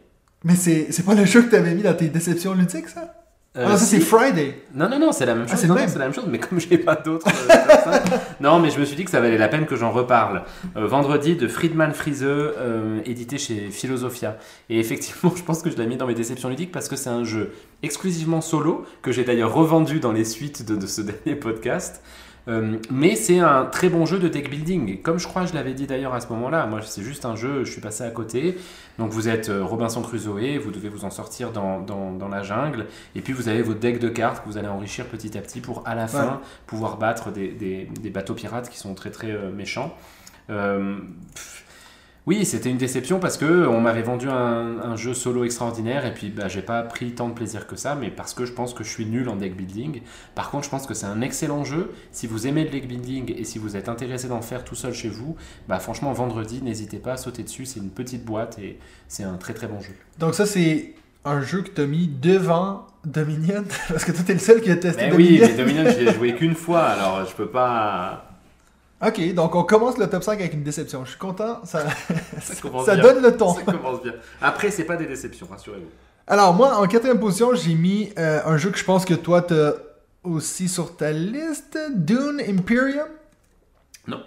Mais c'est c'est pas le jeu que tu avais mis dans tes déceptions ludiques, ça? Euh, Ah, ça si. c'est Friday. Non, non, non, c'est la même Ah, chose. c'est le Non, non, c'est la même chose, mais comme j'ai pas d'autres. euh, non, mais je me suis dit que ça valait la peine que j'en reparle. Euh, vendredi de Friedman Friseux, euh, édité chez Philosophia. Et effectivement, je pense que je l'ai mis dans mes déceptions ludiques parce que c'est un jeu exclusivement solo, que j'ai d'ailleurs revendu dans les suites de, de ce dernier podcast. Euh, mais c'est un très bon jeu de deck building. Et comme je crois je l'avais dit d'ailleurs à ce moment-là, moi c'est juste un jeu, je suis passé à côté. Donc vous êtes euh, Robinson Crusoe, vous devez vous en sortir dans, dans, dans la jungle. Et puis vous avez votre deck de cartes que vous allez enrichir petit à petit pour à la fin pouvoir battre des, des- des bateaux pirates qui sont très très euh, méchants. Euh, pff, Oui, c'était une déception parce que on m'avait vendu un, un jeu solo extraordinaire et puis bah, j'ai pas pris tant de plaisir que ça, mais parce que je pense que je suis nul en deck building. Par contre, je pense que c'est un excellent jeu. Si vous aimez le deck building et si vous êtes intéressé d'en faire tout seul chez vous, bah franchement, vendredi, n'hésitez pas à sauter dessus. C'est une petite boîte et c'est un très très bon jeu. Donc ça, c'est un jeu que t'as mis devant Dominion, parce que toi, t'es le seul qui a testé Mais oui, Dominion. mais Dominion, j'y ai joué qu'une fois, alors je peux pas. Ok, donc on commence le top 5 avec une déception. Je suis content, ça, donne le ton. Ça commence bien. Après, c'est pas des déceptions, rassurez-vous. Alors moi, en quatrième position, j'ai mis euh, un jeu que je pense que toi, t'as aussi sur ta liste, Dune Imperium. Non.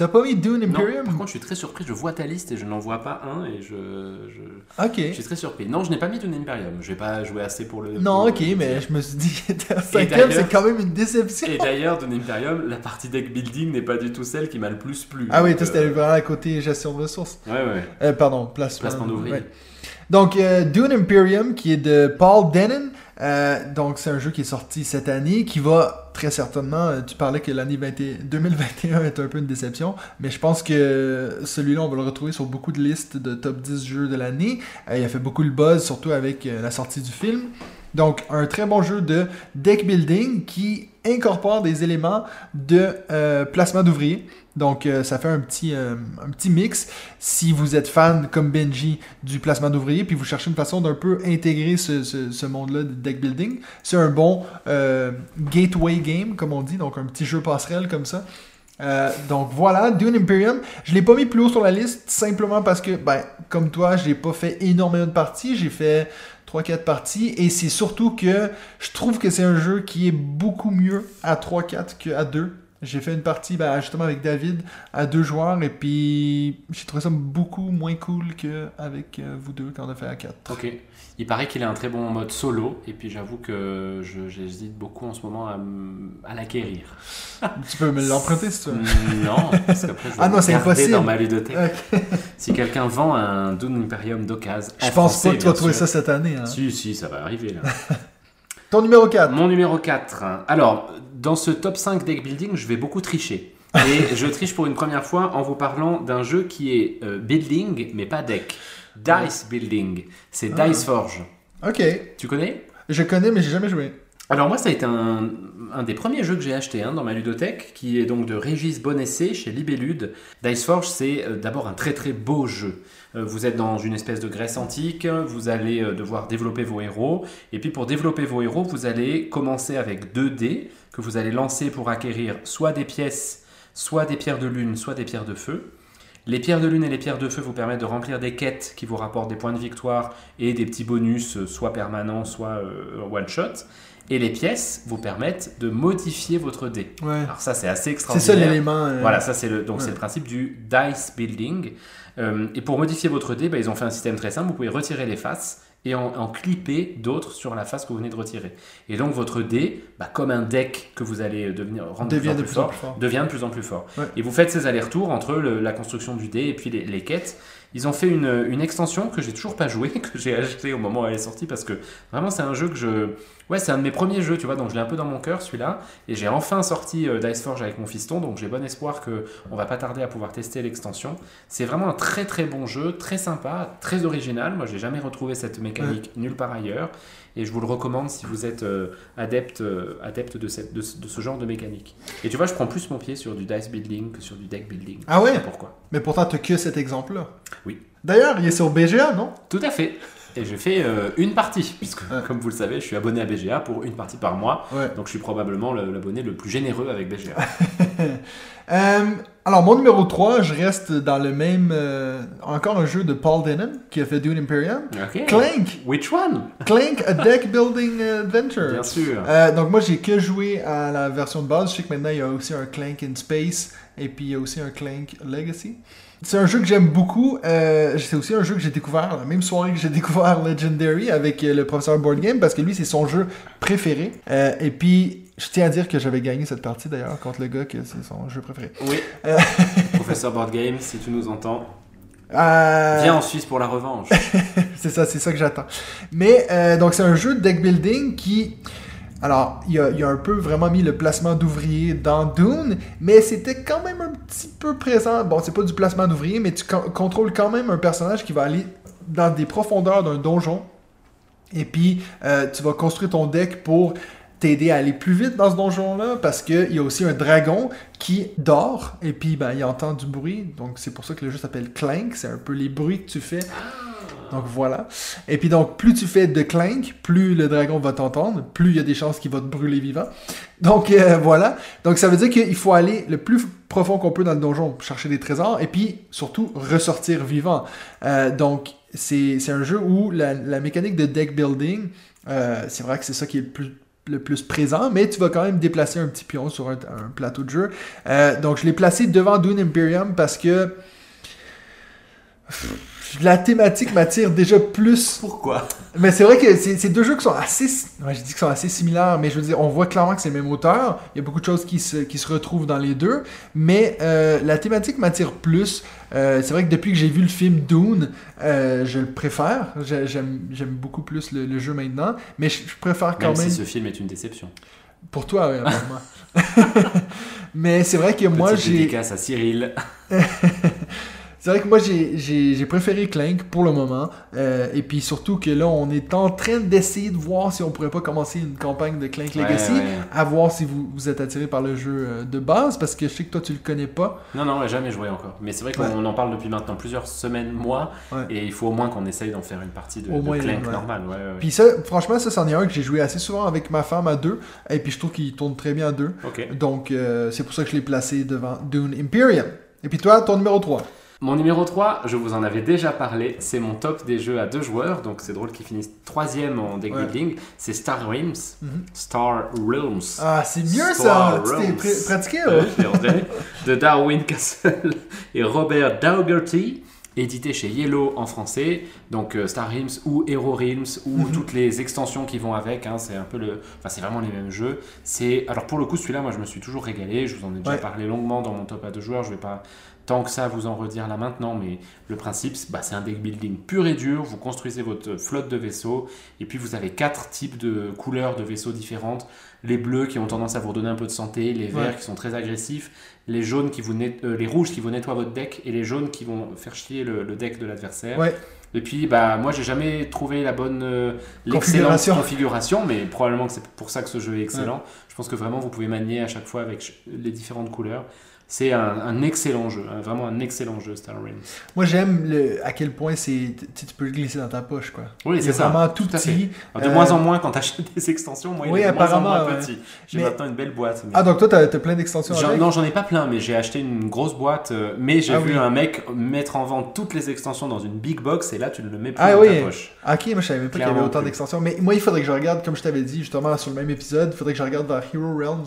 T'as pas mis Dune Non, Imperium par contre, je suis très surpris. Je vois ta liste et je n'en vois pas un et je, je, Ok. je suis très surpris. Non, je n'ai pas mis Dune Imperium. Je vais pas jouer assez pour le. Non, pour ok, le mais je me suis dit, cinquième, c'est quand même une déception. Et d'ailleurs, Dune Imperium, la partie deck building n'est pas du tout celle qui m'a le plus plu. Ah oui, toi, c'était euh, vraiment à côté gestion de ressources. Ouais, ouais. Euh, pardon, placement. Placement d'ouvriers. Ouais. Donc, euh, Dune Imperium, qui est de Paul Denon. Euh, donc, c'est un jeu qui est sorti cette année, qui va très certainement. euh, Tu parlais que l'année 20 2021 est un peu une déception, mais je pense que celui-là, on va le retrouver sur beaucoup de listes de top 10 jeux de l'année. Euh, il a fait beaucoup le buzz, surtout avec la sortie du film. Donc, un très bon jeu de deck building qui incorpore des éléments de euh, placement d'ouvriers. Donc, euh, ça fait un petit, euh, un petit mix. Si vous êtes fan, comme Benji, du placement d'ouvriers, puis vous cherchez une façon d'un peu intégrer ce, monde-là de deck building, c'est un bon gateway game, comme on dit, donc un petit jeu passerelle comme ça. Donc voilà, Dune Imperium. Je l'ai pas mis plus haut sur la liste simplement parce que, ben, comme toi, j'ai pas fait énormément de parties. J'ai fait 3-4 parties et c'est surtout que je trouve que c'est un jeu qui est beaucoup mieux à 3-4 qu'à 2. J'ai fait une partie ben, justement avec David à deux joueurs et puis j'ai trouvé ça beaucoup moins cool qu'avec euh, vous deux quand on a fait à 4. Ok. Il paraît qu'il a un très bon mode solo, et puis j'avoue que j'hésite beaucoup en ce moment à, l'acquérir. Tu peux me l'emprunter si tu veux. non, parce qu'après je vais Ah non, c'est impossible. dans ma ludothèque. Ok. Si quelqu'un vend un Dune Imperium d'occasion, Je en pense français, pas que tu vas trouver ça cette année. hein. Si, si, ça va arriver là. Ton numéro 4. Mon numéro 4. Alors, dans ce top 5 deck building, je vais beaucoup tricher. Et je triche pour une première fois en vous parlant d'un jeu qui est euh, building, mais pas deck. Dice building. C'est Ah. Dice Forge. Ok. Tu connais? Je connais, mais j'ai jamais joué. Alors moi, ça a été un, un des premiers jeux que j'ai acheté hein, dans ma ludothèque, qui est donc de Régis Bonessé chez Libellude. Dice Forge, c'est euh, d'abord un très très beau jeu. Euh, vous êtes dans une espèce de Grèce antique, vous allez euh, devoir développer vos héros, et puis pour développer vos héros, vous allez commencer avec 2 dés que vous allez lancer pour acquérir soit des pièces, soit des pierres de lune, soit des pierres de feu. Les pierres de lune et les pierres de feu vous permettent de remplir des quêtes qui vous rapportent des points de victoire et des petits bonus, euh, soit permanents, soit euh, one-shot. Et les pièces vous permettent de modifier votre dé. Ouais. Alors ça, c'est assez C'est extraordinaire. ça l'élément. euh, Voilà, ça c'est le, donc Ouais. c'est le principe du dice building. Euh, et pour modifier votre dé, bah, ils ont fait un système très simple. Vous pouvez retirer les faces et en, en clipper d'autres sur la face que vous venez de retirer. Et donc votre dé, bah, comme un deck que vous allez devenir rendre devient de de plus, en fort, plus fort. devient de plus en plus fort. Ouais. Et vous faites ces allers-retours entre le- la construction du dé et puis les, les quêtes. Ils ont fait une, une extension que j'ai toujours pas joué, que j'ai acheté au moment où elle est sortie parce que vraiment c'est un jeu que je. Ouais, c'est un de mes premiers jeux, tu vois, donc je l'ai un peu dans mon cœur celui-là. Et j'ai enfin sorti euh, Dice Forge avec mon fiston, donc j'ai bon espoir que on va pas tarder à pouvoir tester l'extension. C'est vraiment un très très bon jeu, très sympa, très original. Moi, j'ai jamais retrouvé cette mécanique nulle part ailleurs. Et je vous le recommande si vous êtes euh, adepte, euh, adepte de, cette, de, ce- de ce genre de mécanique. Et tu vois, je prends plus mon pied sur du dice building que sur du deck building. Ah ouais? Pourquoi Mais pourtant, t'as que cet exemple-là. Oui. D'ailleurs, il est sur BGA, non? Tout à fait. Et j'ai fait euh, une partie, puisque Ouais. comme vous le savez, je suis abonné à BGA pour une partie par mois. Ouais. Donc je suis probablement le- l'abonné le plus généreux avec BGA. Euh, alors, mon numéro 3, je reste dans le même. euh, encore un jeu de Paul Denon qui a fait Dune Imperium. Ok. Clank! Which one? Clank, a deck building adventure. Bien sûr. Donc, moi, j'ai que joué à la version de base. Je sais que maintenant, il y a aussi un Clank in Space et puis il y a aussi un Clank Legacy. C'est un jeu que j'aime beaucoup. Euh, c'est aussi un jeu que j'ai découvert la même soirée que j'ai découvert Legendary avec euh, le professeur Board Game parce que lui, c'est son jeu préféré. Euh, et puis, je tiens à dire que j'avais gagné cette partie d'ailleurs contre le gars que c'est son jeu préféré. Oui. Euh. Professeur Board Game, si tu nous entends, viens en Suisse pour la revanche. c'est ça, c'est ça que j'attends. Mais donc c'est un jeu de deck building qui Alors, il a, a un peu vraiment mis le placement d'ouvriers dans Dune, mais c'était quand même un petit peu présent. Bon, c'est pas du placement d'ouvriers, mais tu con- contrôles quand même un personnage qui va aller dans des profondeurs d'un donjon. Et puis, euh, tu vas construire ton deck pour t'aider à aller plus vite dans ce donjon-là, parce qu'il y a aussi un dragon qui dort, et puis ben, il entend du bruit. Donc, c'est pour ça que le jeu s'appelle Clank. C'est un peu les bruits que tu fais. Donc voilà. Et puis donc, plus tu fais de clank, plus le dragon va t'entendre, plus il y a des chances qu'il va te brûler vivant. Donc euh, voilà. Donc ça veut dire qu'il faut aller le plus profond qu'on peut dans le donjon, chercher des trésors, et puis surtout ressortir vivant. Euh, donc c'est un jeu où la, mécanique de deck building, euh, c'est vrai que c'est ça qui est le plus le plus présent, mais tu vas quand même déplacer un petit pion sur un, plateau de jeu. Donc je l'ai placé devant Dune Imperium parce que la thématique m'attire déjà plus. Pourquoi? Mais c'est vrai que c'est deux jeux qui sont assez. Ouais, je dis qu'ils sont assez similaires, mais je veux dire, on voit clairement que c'est le même auteur. Il y a beaucoup de choses qui se, qui se retrouvent dans les deux. Mais euh, la thématique m'attire plus. Euh, c'est vrai que depuis que j'ai vu le film Dune, euh, je le préfère. J'ai- J'aime j'aime beaucoup plus le, le jeu maintenant. Mais je, je préfère quand Même même. si ce film est une déception. Pour toi, oui, mais c'est vrai que moi, j'ai. dédicace à Cyril. C'est vrai que moi, j'ai- préféré Clank pour le moment. Euh, et puis surtout que là, on est en train d'essayer de voir si on pourrait pas commencer une campagne de Clank Legacy. ouais. À voir si vous, vous êtes attiré par le jeu euh, de base. Parce que je sais que toi, tu le connais pas. Non, non, ouais, jamais joué encore. Mais c'est vrai qu'on en parle depuis maintenant plusieurs semaines, mois. Et il faut au moins qu'on essaye d'en faire une partie de, Au de moins, Clank normal. Puis ça, franchement, ça, c'en est un que j'ai joué assez souvent avec ma femme à deux. Et puis je trouve qu'il tourne très bien à deux. Donc, euh, c'est pour ça que je l'ai placé devant Dune Imperium. Et puis toi, ton numéro 3. Mon numéro 3, je vous en avais déjà parlé, c'est mon top des jeux à deux joueurs, donc c'est drôle qu'il finisse troisième en deck Ouais. building, c'est Star Realms. Mhm. Star Realms. Ah, c'est mieux Star ça! Tu pr- pratiqué, Ouais, de Darwin Castle et Robert Daugherty, édité chez Yellow en français, donc euh, Star Realms ou Hero Realms ou Mhm. toutes les extensions qui vont avec, hein, c'est un peu le, enfin c'est vraiment les mêmes jeux. C'est alors pour le coup celui-là, moi je me suis toujours régalé, je vous en ai déjà Ouais. parlé longuement dans mon top à deux joueurs, je vais pas tant que ça vous en redire là maintenant, mais le principe, c'est bah, c'est un deck building pur et dur. Vous construisez votre flotte de vaisseaux, et puis vous avez quatre types de couleurs de vaisseaux différentes. Les bleus qui ont tendance à vous redonner un peu de santé, les verts Ouais. qui sont très agressifs, les jaunes qui vous euh, les rouges qui vous nettoient votre deck, et les jaunes qui vont faire chier le, le deck de l'adversaire. Ouais. Et puis, bah, moi, j'ai jamais trouvé la bonne, euh, l'excellente Configuration. mais probablement que c'est pour ça que ce jeu est excellent. Je pense que vraiment, vous pouvez manier à chaque fois avec les différentes couleurs. C'est un, un excellent jeu, hein, vraiment un excellent jeu, Star Realms. Moi, j'aime le- à quel point c'est tu tu peux le glisser dans ta poche, quoi. Oui, Il est c'est ça. vraiment tout, tout petit. De Euh, moins en moins quand tu achètes des extensions, moi, il oui, est de moins en moins petit. J'ai Mais- maintenant une belle boîte. mais- Ah, donc toi, t'as as plein d'extensions avec? non, j'en ai pas plein, mais j'ai acheté une grosse boîte. euh, mais j'ai Ah vu oui. un mec mettre en vente toutes les extensions dans une big box et là, tu ne le mets plus Ah dans oui. ta poche. Ah, ok, moi je savais pas qu'il y avait autant d'extensions. Mais moi, il faudrait que je regarde, comme je t'avais dit, justement, sur le même épisode, il faudrait que je regarde vers Hero Realms.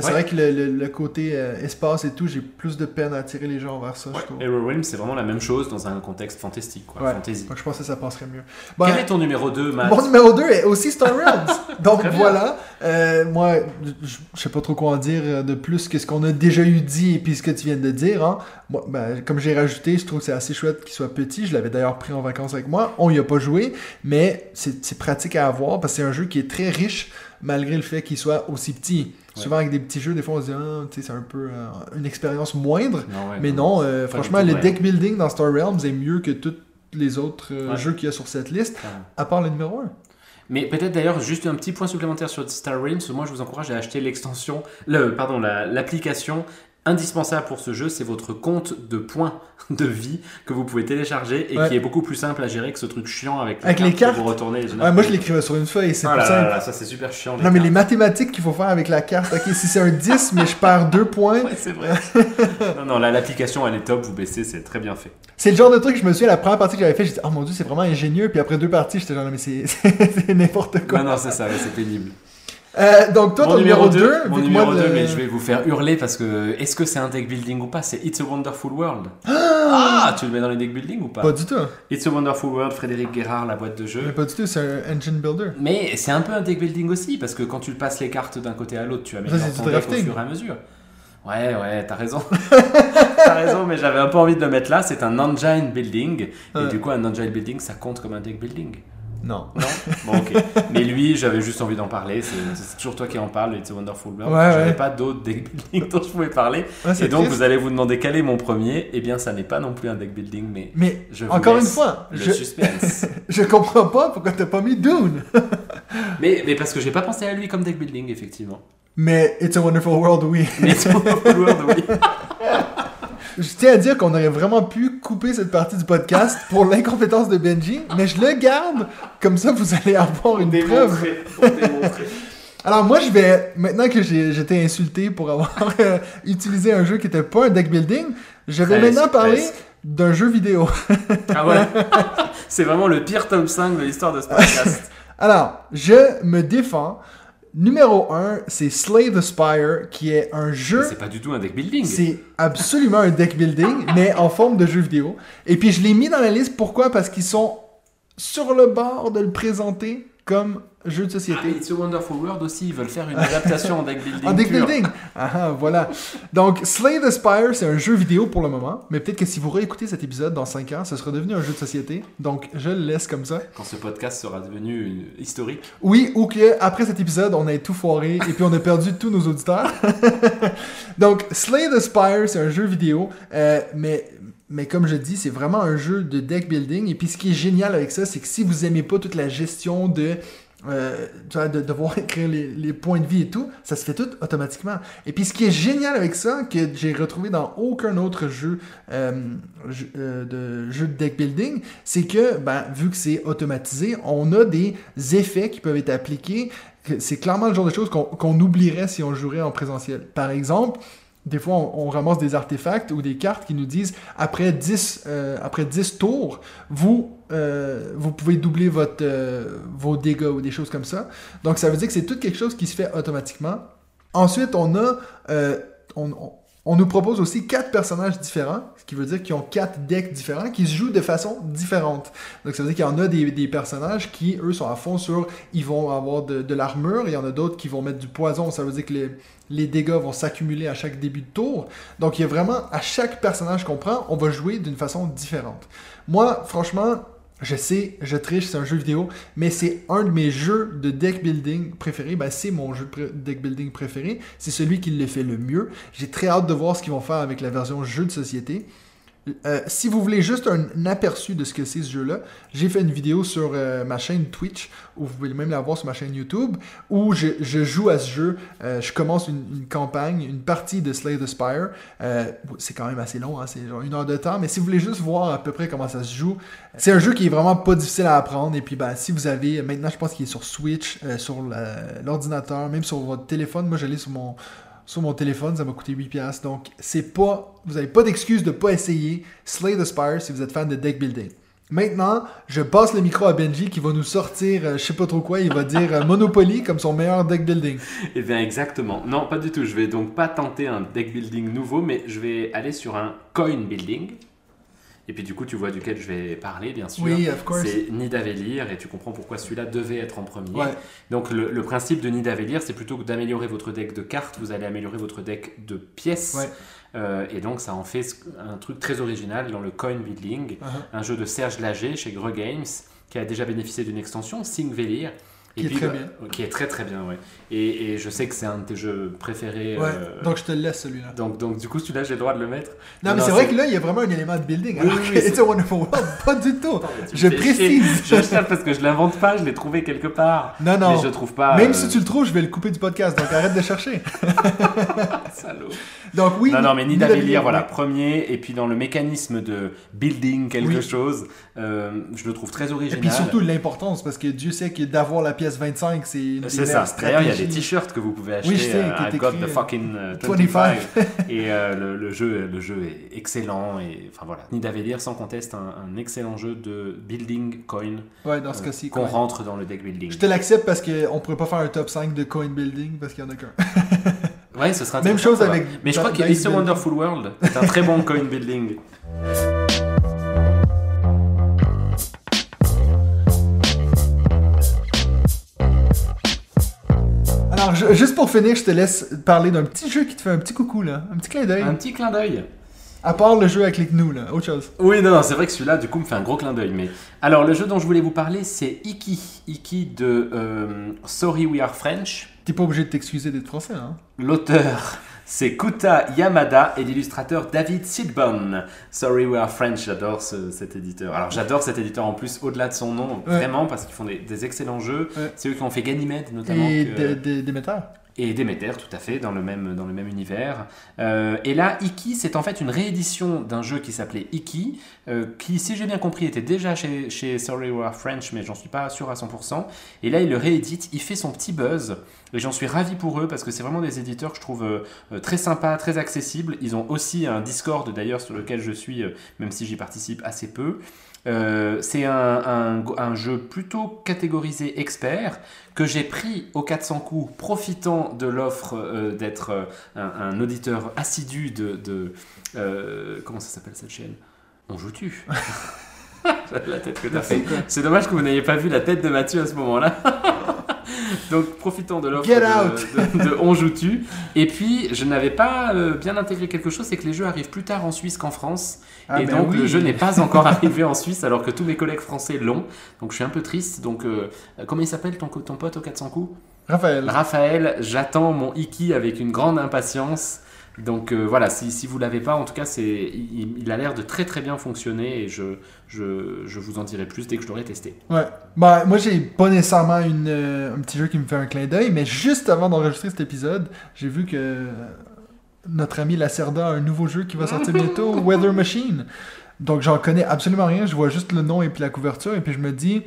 Ouais. c'est vrai que le, le- le côté euh, espace et tout, j'ai plus de peine à attirer les gens vers ça, je trouve. C'est vraiment la même chose dans un contexte fantastique, quoi. Ouais. Fantasy. Donc je pense que ça passerait mieux. Bon, Quel est ton numéro 2, Matt? Mon numéro 2 est aussi Star Realms. Donc voilà, Euh, moi, je sais pas trop quoi en dire euh, de plus que ce qu'on a déjà eu dit et puis ce que tu viens de dire. Hein. Moi, ben, comme j'ai rajouté, je trouve que c'est assez chouette qu'il soit petit. Je l'avais d'ailleurs pris en vacances avec moi. On y a pas joué, mais c'est c'est pratique à avoir parce que c'est un jeu qui est très riche malgré le fait qu'il soit aussi petit. Souvent avec des petits jeux, des fois on se dit ah, c'est un peu euh, une expérience moindre. Non, Mais non, euh, franchement, le deck building dans Star Realms est mieux que tous les autres euh, jeux qu'il y a sur cette liste, à part le numéro 1. Mais peut-être d'ailleurs, juste un petit point supplémentaire sur Star Realms. Moi, je vous encourage à acheter l'extension, le, pardon, la- l'application indispensable pour ce jeu. C'est votre compte de points de vie que vous pouvez télécharger et Ouais. qui est beaucoup plus simple à gérer que ce truc chiant avec les Avec cartes. les cartes que vous retournez les Ouais, moi, je l'écrivais sur une feuille, c'est Ah là là ça c'est super chiant. Non, mais les mathématiques qu'il faut faire avec la carte, ok, si c'est un 10, mais je perds 2 points, Ouais, c'est vrai. non, non, là, l'application elle est top. Vous baissez, c'est très bien fait. c'est le genre de truc, je me souviens, la première partie que j'avais fait, j'ai dit, oh mon dieu, c'est vraiment ingénieux, puis après deux parties, j'étais genre, mais c'est n'importe quoi. Non, non, c'est ça, c'est pénible. Euh, donc, toi, ton numéro 2, mon numéro 2, mais je vais vous faire hurler parce que est-ce que c'est un deck building ou pas? C'est It's a Wonderful World. Ah, tu le mets dans les deck building ou pas? Pas du tout. It's a Wonderful World, Frédéric Guérard, la boîte de Mais jeu. pas du tout, c'est un engine builder. Mais c'est un peu un deck building aussi parce que quand tu passes les cartes d'un côté à l'autre, tu améliores Ça, ton deck au fur et à mesure. Ouais, ouais, t'as raison. t'as raison, mais j'avais un peu envie de le mettre là. C'est un engine building. Et du coup, un engine building, ça compte comme un deck building. Non. Non? Bon, ok. Mais lui, j'avais juste envie d'en parler. C'est toujours toi qui en parles, It's a Wonderful World. Ouais, J'avais ouais. pas d'autres deck building dont je pouvais parler. Ouais, Et donc, triste. vous allez vous demander quel est mon premier. Eh bien, ça n'est pas non plus un deck building, mais Mais je vous encore une fois, le je, suspense. je comprends pas pourquoi t'as pas mis Dune. mais, mais parce que j'ai pas pensé à lui comme deck building, effectivement. Mais It's a Wonderful World, oui. Mais It's a Wonderful World, oui. Je tiens à dire qu'on aurait vraiment pu couper cette partie du podcast pour l'incompétence de Benji, mais je le garde. Comme ça, vous allez avoir une preuve. Pour démontrer. Alors moi, je vais, maintenant que j'étais insulté pour avoir euh, utilisé un jeu qui était pas un deck building, je vais Presque, maintenant parler d'un jeu vidéo. Ah ouais C'est vraiment le pire top 5 de l'histoire de ce podcast. Alors, je me défends. Numéro 1, c'est Slay the Spire, qui est un jeu... c'est pas du tout un deck building. C'est absolument un deck building, mais en forme de jeu vidéo. Et puis je l'ai mis dans la liste, pourquoi? Parce qu'ils sont sur le bord de le présenter comme jeu de Ah, société. mais It's a Wonderful World aussi, ils veulent faire une adaptation en deck building. En deck building Ah ah, voilà. Donc, Slay the Spire, c'est un jeu vidéo pour le moment, mais peut-être que si vous réécoutez cet épisode dans 5 ans, ce sera devenu un jeu de société. Donc, je le laisse comme ça. Quand ce podcast sera devenu une- historique. Oui, ou que après cet épisode, on a tout foiré et puis on a perdu tous nos auditeurs. Donc, Slay the Spire, c'est un jeu vidéo, euh, mais, mais comme je dis, c'est vraiment un jeu de deck building. Et puis, ce qui est génial avec ça, c'est que si vous aimez pas toute la gestion de. Euh, de devoir écrire les, les points de vie et tout, ça se fait tout automatiquement. Et puis ce qui est génial avec ça, que j'ai retrouvé dans aucun autre jeu, euh, euh, de jeu de deck building, c'est que, ben, vu que c'est automatisé, on a des effets qui peuvent être appliqués. C'est clairement le genre de choses qu'on qu'on oublierait si on jouerait en présentiel. Par exemple, des fois, on, on ramasse des artefacts ou des cartes qui nous disent après 10, euh, après 10 tours, vous, euh, vous pouvez doubler votre, euh, vos dégâts ou des choses comme ça. Donc, ça veut dire que c'est tout quelque chose qui se fait automatiquement. Ensuite, on a. euh, on, on- on nous propose aussi quatre personnages différents, ce qui veut dire qu'ils ont quatre decks différents qui se jouent de façon différente. Donc ça veut dire qu'il y en a des, personnages qui, eux, sont à fond sur, ils vont avoir de, l'armure, il y en a d'autres qui vont mettre du poison, ça veut dire que les dégâts vont s'accumuler à chaque début de tour. Donc il y a vraiment, à chaque personnage qu'on prend, on va jouer d'une façon différente. Moi, franchement, je sais, je triche, c'est un jeu vidéo, mais c'est un de mes jeux de deck building préférés. Ben, c'est mon jeu de deck building préféré. C'est celui qui le fait le mieux. J'ai très hâte de voir ce qu'ils vont faire avec la version jeu de société. Euh, si vous voulez juste un, aperçu de ce que c'est ce jeu-là, j'ai fait une vidéo sur euh, ma chaîne Twitch, ou vous pouvez même la voir sur ma chaîne YouTube, où je, joue à ce jeu. Euh, je commence une, campagne, une partie de Slay the Spire. C'est quand même assez long, hein, c'est genre une heure de temps, mais si vous voulez juste voir à peu près comment ça se joue, c'est un jeu qui est vraiment pas difficile à apprendre. Et puis, ben, si vous avez, maintenant je pense qu'il est sur Switch, sur l'ordinateur, même sur votre téléphone. Moi, je l'ai sur mon, sur mon téléphone, ça m'a coûté 8$. piastres. Donc, c'est pas, vous avez pas d'excuse de pas essayer Slay the Spire si vous êtes fan de deck building. Maintenant, je passe le micro à Benji qui va nous sortir, euh, je sais pas trop quoi, il va dire euh, Monopoly comme son meilleur deck building. Eh bien, exactement. Non, pas du tout. Je vais donc pas tenter un deck building nouveau, mais je vais aller sur un coin building. Et puis, du coup, tu vois duquel je vais parler, bien sûr. Oui, of course. C'est Nidavellir, et tu comprends pourquoi celui-là devait être en premier. Ouais. Donc, le, le principe de Nidavellir, c'est plutôt que d'améliorer votre deck de cartes, vous allez améliorer votre deck de pièces. Ouais. Euh, et donc, ça en fait un truc très original dans le coin building. Uh-huh. un jeu de Serge Lager chez Greux Games qui a déjà bénéficié d'une extension, Singvelir. Qui est très bien. Qui est très très bien, ouais. Et, et je sais que c'est un de tes jeux préférés. Ouais, euh, donc je te le laisse celui-là. donc, donc, du coup, celui-là, j'ai le droit de le mettre. Non, mais c'est vrai que là, il y a vraiment un élément de building. Oui, alors oui, que Wonderful World, pas du tout. Je précise. Je cherche parce que je l'invente pas, je l'ai trouvé quelque part. Non, non. Mais je trouve pas. Même euh, si tu le trouves, je vais le couper du podcast, donc arrête de chercher. Salaud. Donc oui. non, non, mais Nidavellir, Nidavellir, voilà, oui. premier. Et puis dans le mécanisme de building quelque chose, euh, je le trouve très Et original. puis surtout l'importance, parce que Dieu sait que d'avoir la pièce 25, c'est une C'est ça. D'ailleurs, il y a des t-shirts que vous pouvez acheter. Oui, je sais, euh, I've got the euh, fucking euh, 25. 25. et euh, le, le jeu, le jeu est excellent. Et enfin voilà, Nidavellir, sans conteste, un, un excellent jeu de building coin Ouais, dans ce euh, cas-ci. qu'on rentre dans le deck building. Je te l'accepte parce qu'on pourrait pas faire un top 5 de coin building parce qu'il y en a qu'un. Ouais, ce sera Même chose avec Mais je crois que Dice It's a Building. Wonderful World est un très bon coin building. Alors, je- juste pour finir, je te laisse parler d'un petit jeu qui te fait un petit coucou là, un petit clin d'œil. Un petit clin d'œil. À part le jeu avec les gnous, là, autre chose. Oui, non, non, c'est vrai que celui-là, du coup, me fait un gros clin d'œil. Mais alors, le jeu dont je voulais vous parler, c'est Iki, Iki de euh, Sorry We Are French. T'es pas obligé de t'excuser d'être français, hein. L'auteur, c'est Kuta Yamada et l'illustrateur David Sidbon. Sorry We Are French, j'adore ce- cet éditeur. Alors, j'adore cet éditeur en plus, au-delà de son nom, Ouais. vraiment, parce qu'ils font des, des excellents jeux. Ouais. C'est eux qui ont fait Ganymede, notamment. Et que- des des- des metteurs. Et Demeter, tout à fait, dans le même, dans le même univers. Euh, et là, Iki, c'est en fait une réédition d'un jeu qui s'appelait Iki, euh, qui, si j'ai bien compris, était déjà chez, chez Sorry We Are French, mais j'en suis pas sûr à 100%. Et là, il le réédite, il fait son petit buzz, et j'en suis ravi pour eux, parce que c'est vraiment des éditeurs que je trouve euh, très sympas, très accessibles. Ils ont aussi un Discord, d'ailleurs, sur lequel je suis, même si j'y participe assez peu. Euh, c'est un, un- un jeu plutôt catégorisé expert que j'ai pris au 400 coups, profitant de l'offre euh, d'être euh, un, un auditeur assidu de. de, euh, comment ça s'appelle cette chaîne? On joue-tu la tête que t'as fait. C'est dommage que vous n'ayez pas vu la tête de Mathieu à ce moment-là. Donc profitant de l'offre de, de- de On joue-tu. Et puis je n'avais pas euh, bien intégré quelque chose, c'est que les jeux arrivent plus tard en Suisse qu'en France. Ah, et ben donc oui. le jeu n'est pas encore arrivé en Suisse alors que tous mes collègues français l'ont. Donc je suis un peu triste. Donc euh, comment il s'appelle ton, ton pote au 400 coups? Raphaël. Raphaël, j'attends mon Iki avec une grande impatience. Donc euh, voilà, si, si vous l'avez pas, en tout cas, c'est, il, il a l'air de très très bien fonctionner et je, je, je vous en dirai plus dès que je l'aurai testé. Ouais. Bah, moi, j'ai pas nécessairement une, euh, un petit jeu qui me fait un clin d'œil, mais juste avant d'enregistrer cet épisode, j'ai vu que notre ami Lacerda a un nouveau jeu qui va sortir bientôt, Weather Machine. Donc, j'en connais absolument rien. Je vois juste le nom et puis la couverture, et puis je me dis,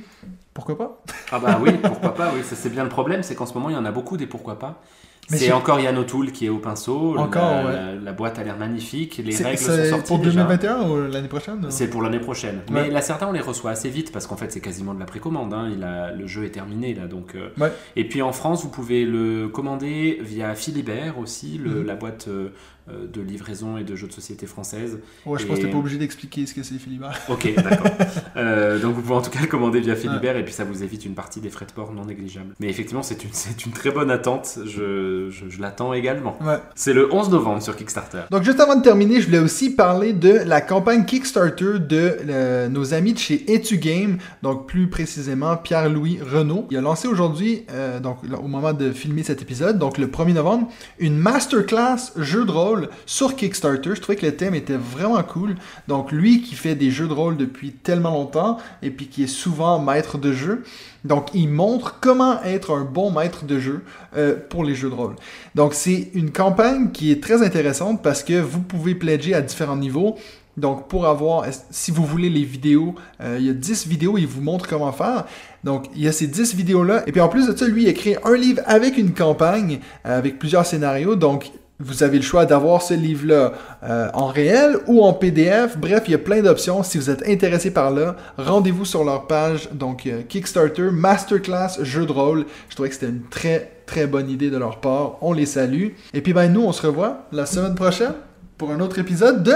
pourquoi pas? Ah bah oui, pourquoi pas, oui, ça, c'est bien le problème, c'est qu'en ce moment il y en a beaucoup des pourquoi pas. C'est encore Yann O'Toole qui est au pinceau, Encore, la, ouais. la- la boîte a l'air magnifique, les règles sont c'est sorties pour déjà. 2021 ou l'année prochaine C'est pour l'année prochaine. Ouais. Mais là, certains, on les reçoit assez vite parce qu'en fait, c'est quasiment de la précommande. hein. Il a, le jeu est terminé là. Donc, euh, Ouais. Et puis en France, vous pouvez le commander via Philibert aussi, le- Mhm. la boîte euh, de livraison et de jeux de société française. Ouais, je pense que t'es pas obligé d'expliquer ce que c'est, Philibert. Ok, d'accord. Euh, donc vous pouvez en tout cas le commander via Philibert et puis ça vous évite une partie des frais de port non négligeables. Mais effectivement, c'est une, c'est une très bonne attente. Je, je- je l'attends également. Ouais. C'est le 11 novembre sur Kickstarter. Donc, juste avant de terminer, je voulais aussi parler de la campagne Kickstarter de euh, nos amis de chez EtuGame, donc plus précisément Pierre-Louis Renault. Il a lancé aujourd'hui, euh, donc au moment de filmer cet épisode, donc le 1er novembre, une masterclass jeu de rôle sur Kickstarter. Je trouvais que le thème était vraiment cool. Donc, lui qui fait des jeux de rôle depuis tellement longtemps et puis qui est souvent maître de jeu. Donc, il montre comment être un bon maître de jeu euh, pour les jeux de rôle. Donc, c'est une campagne qui est très intéressante parce que vous pouvez pledger à différents niveaux. Donc, pour avoir, si vous voulez les vidéos, euh, il y a 10 vidéos, il vous montre comment faire. Donc, il y a ces 10 vidéos-là. Et puis, en plus de ça, lui, il a créé un livre avec une campagne, euh, avec plusieurs scénarios. Donc, vous avez le choix d'avoir ce livre-là euh, en réel ou en PDF. Bref, il y a plein d'options. Si vous êtes intéressé par là, rendez-vous sur leur page. Donc, euh, Kickstarter, Masterclass, jeu de rôle. Je trouvais que c'était une très, très bonne idée de leur part. On les salue. Et puis, ben, nous, on se revoit la semaine prochaine pour un autre épisode de...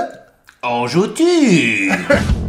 En joues-tu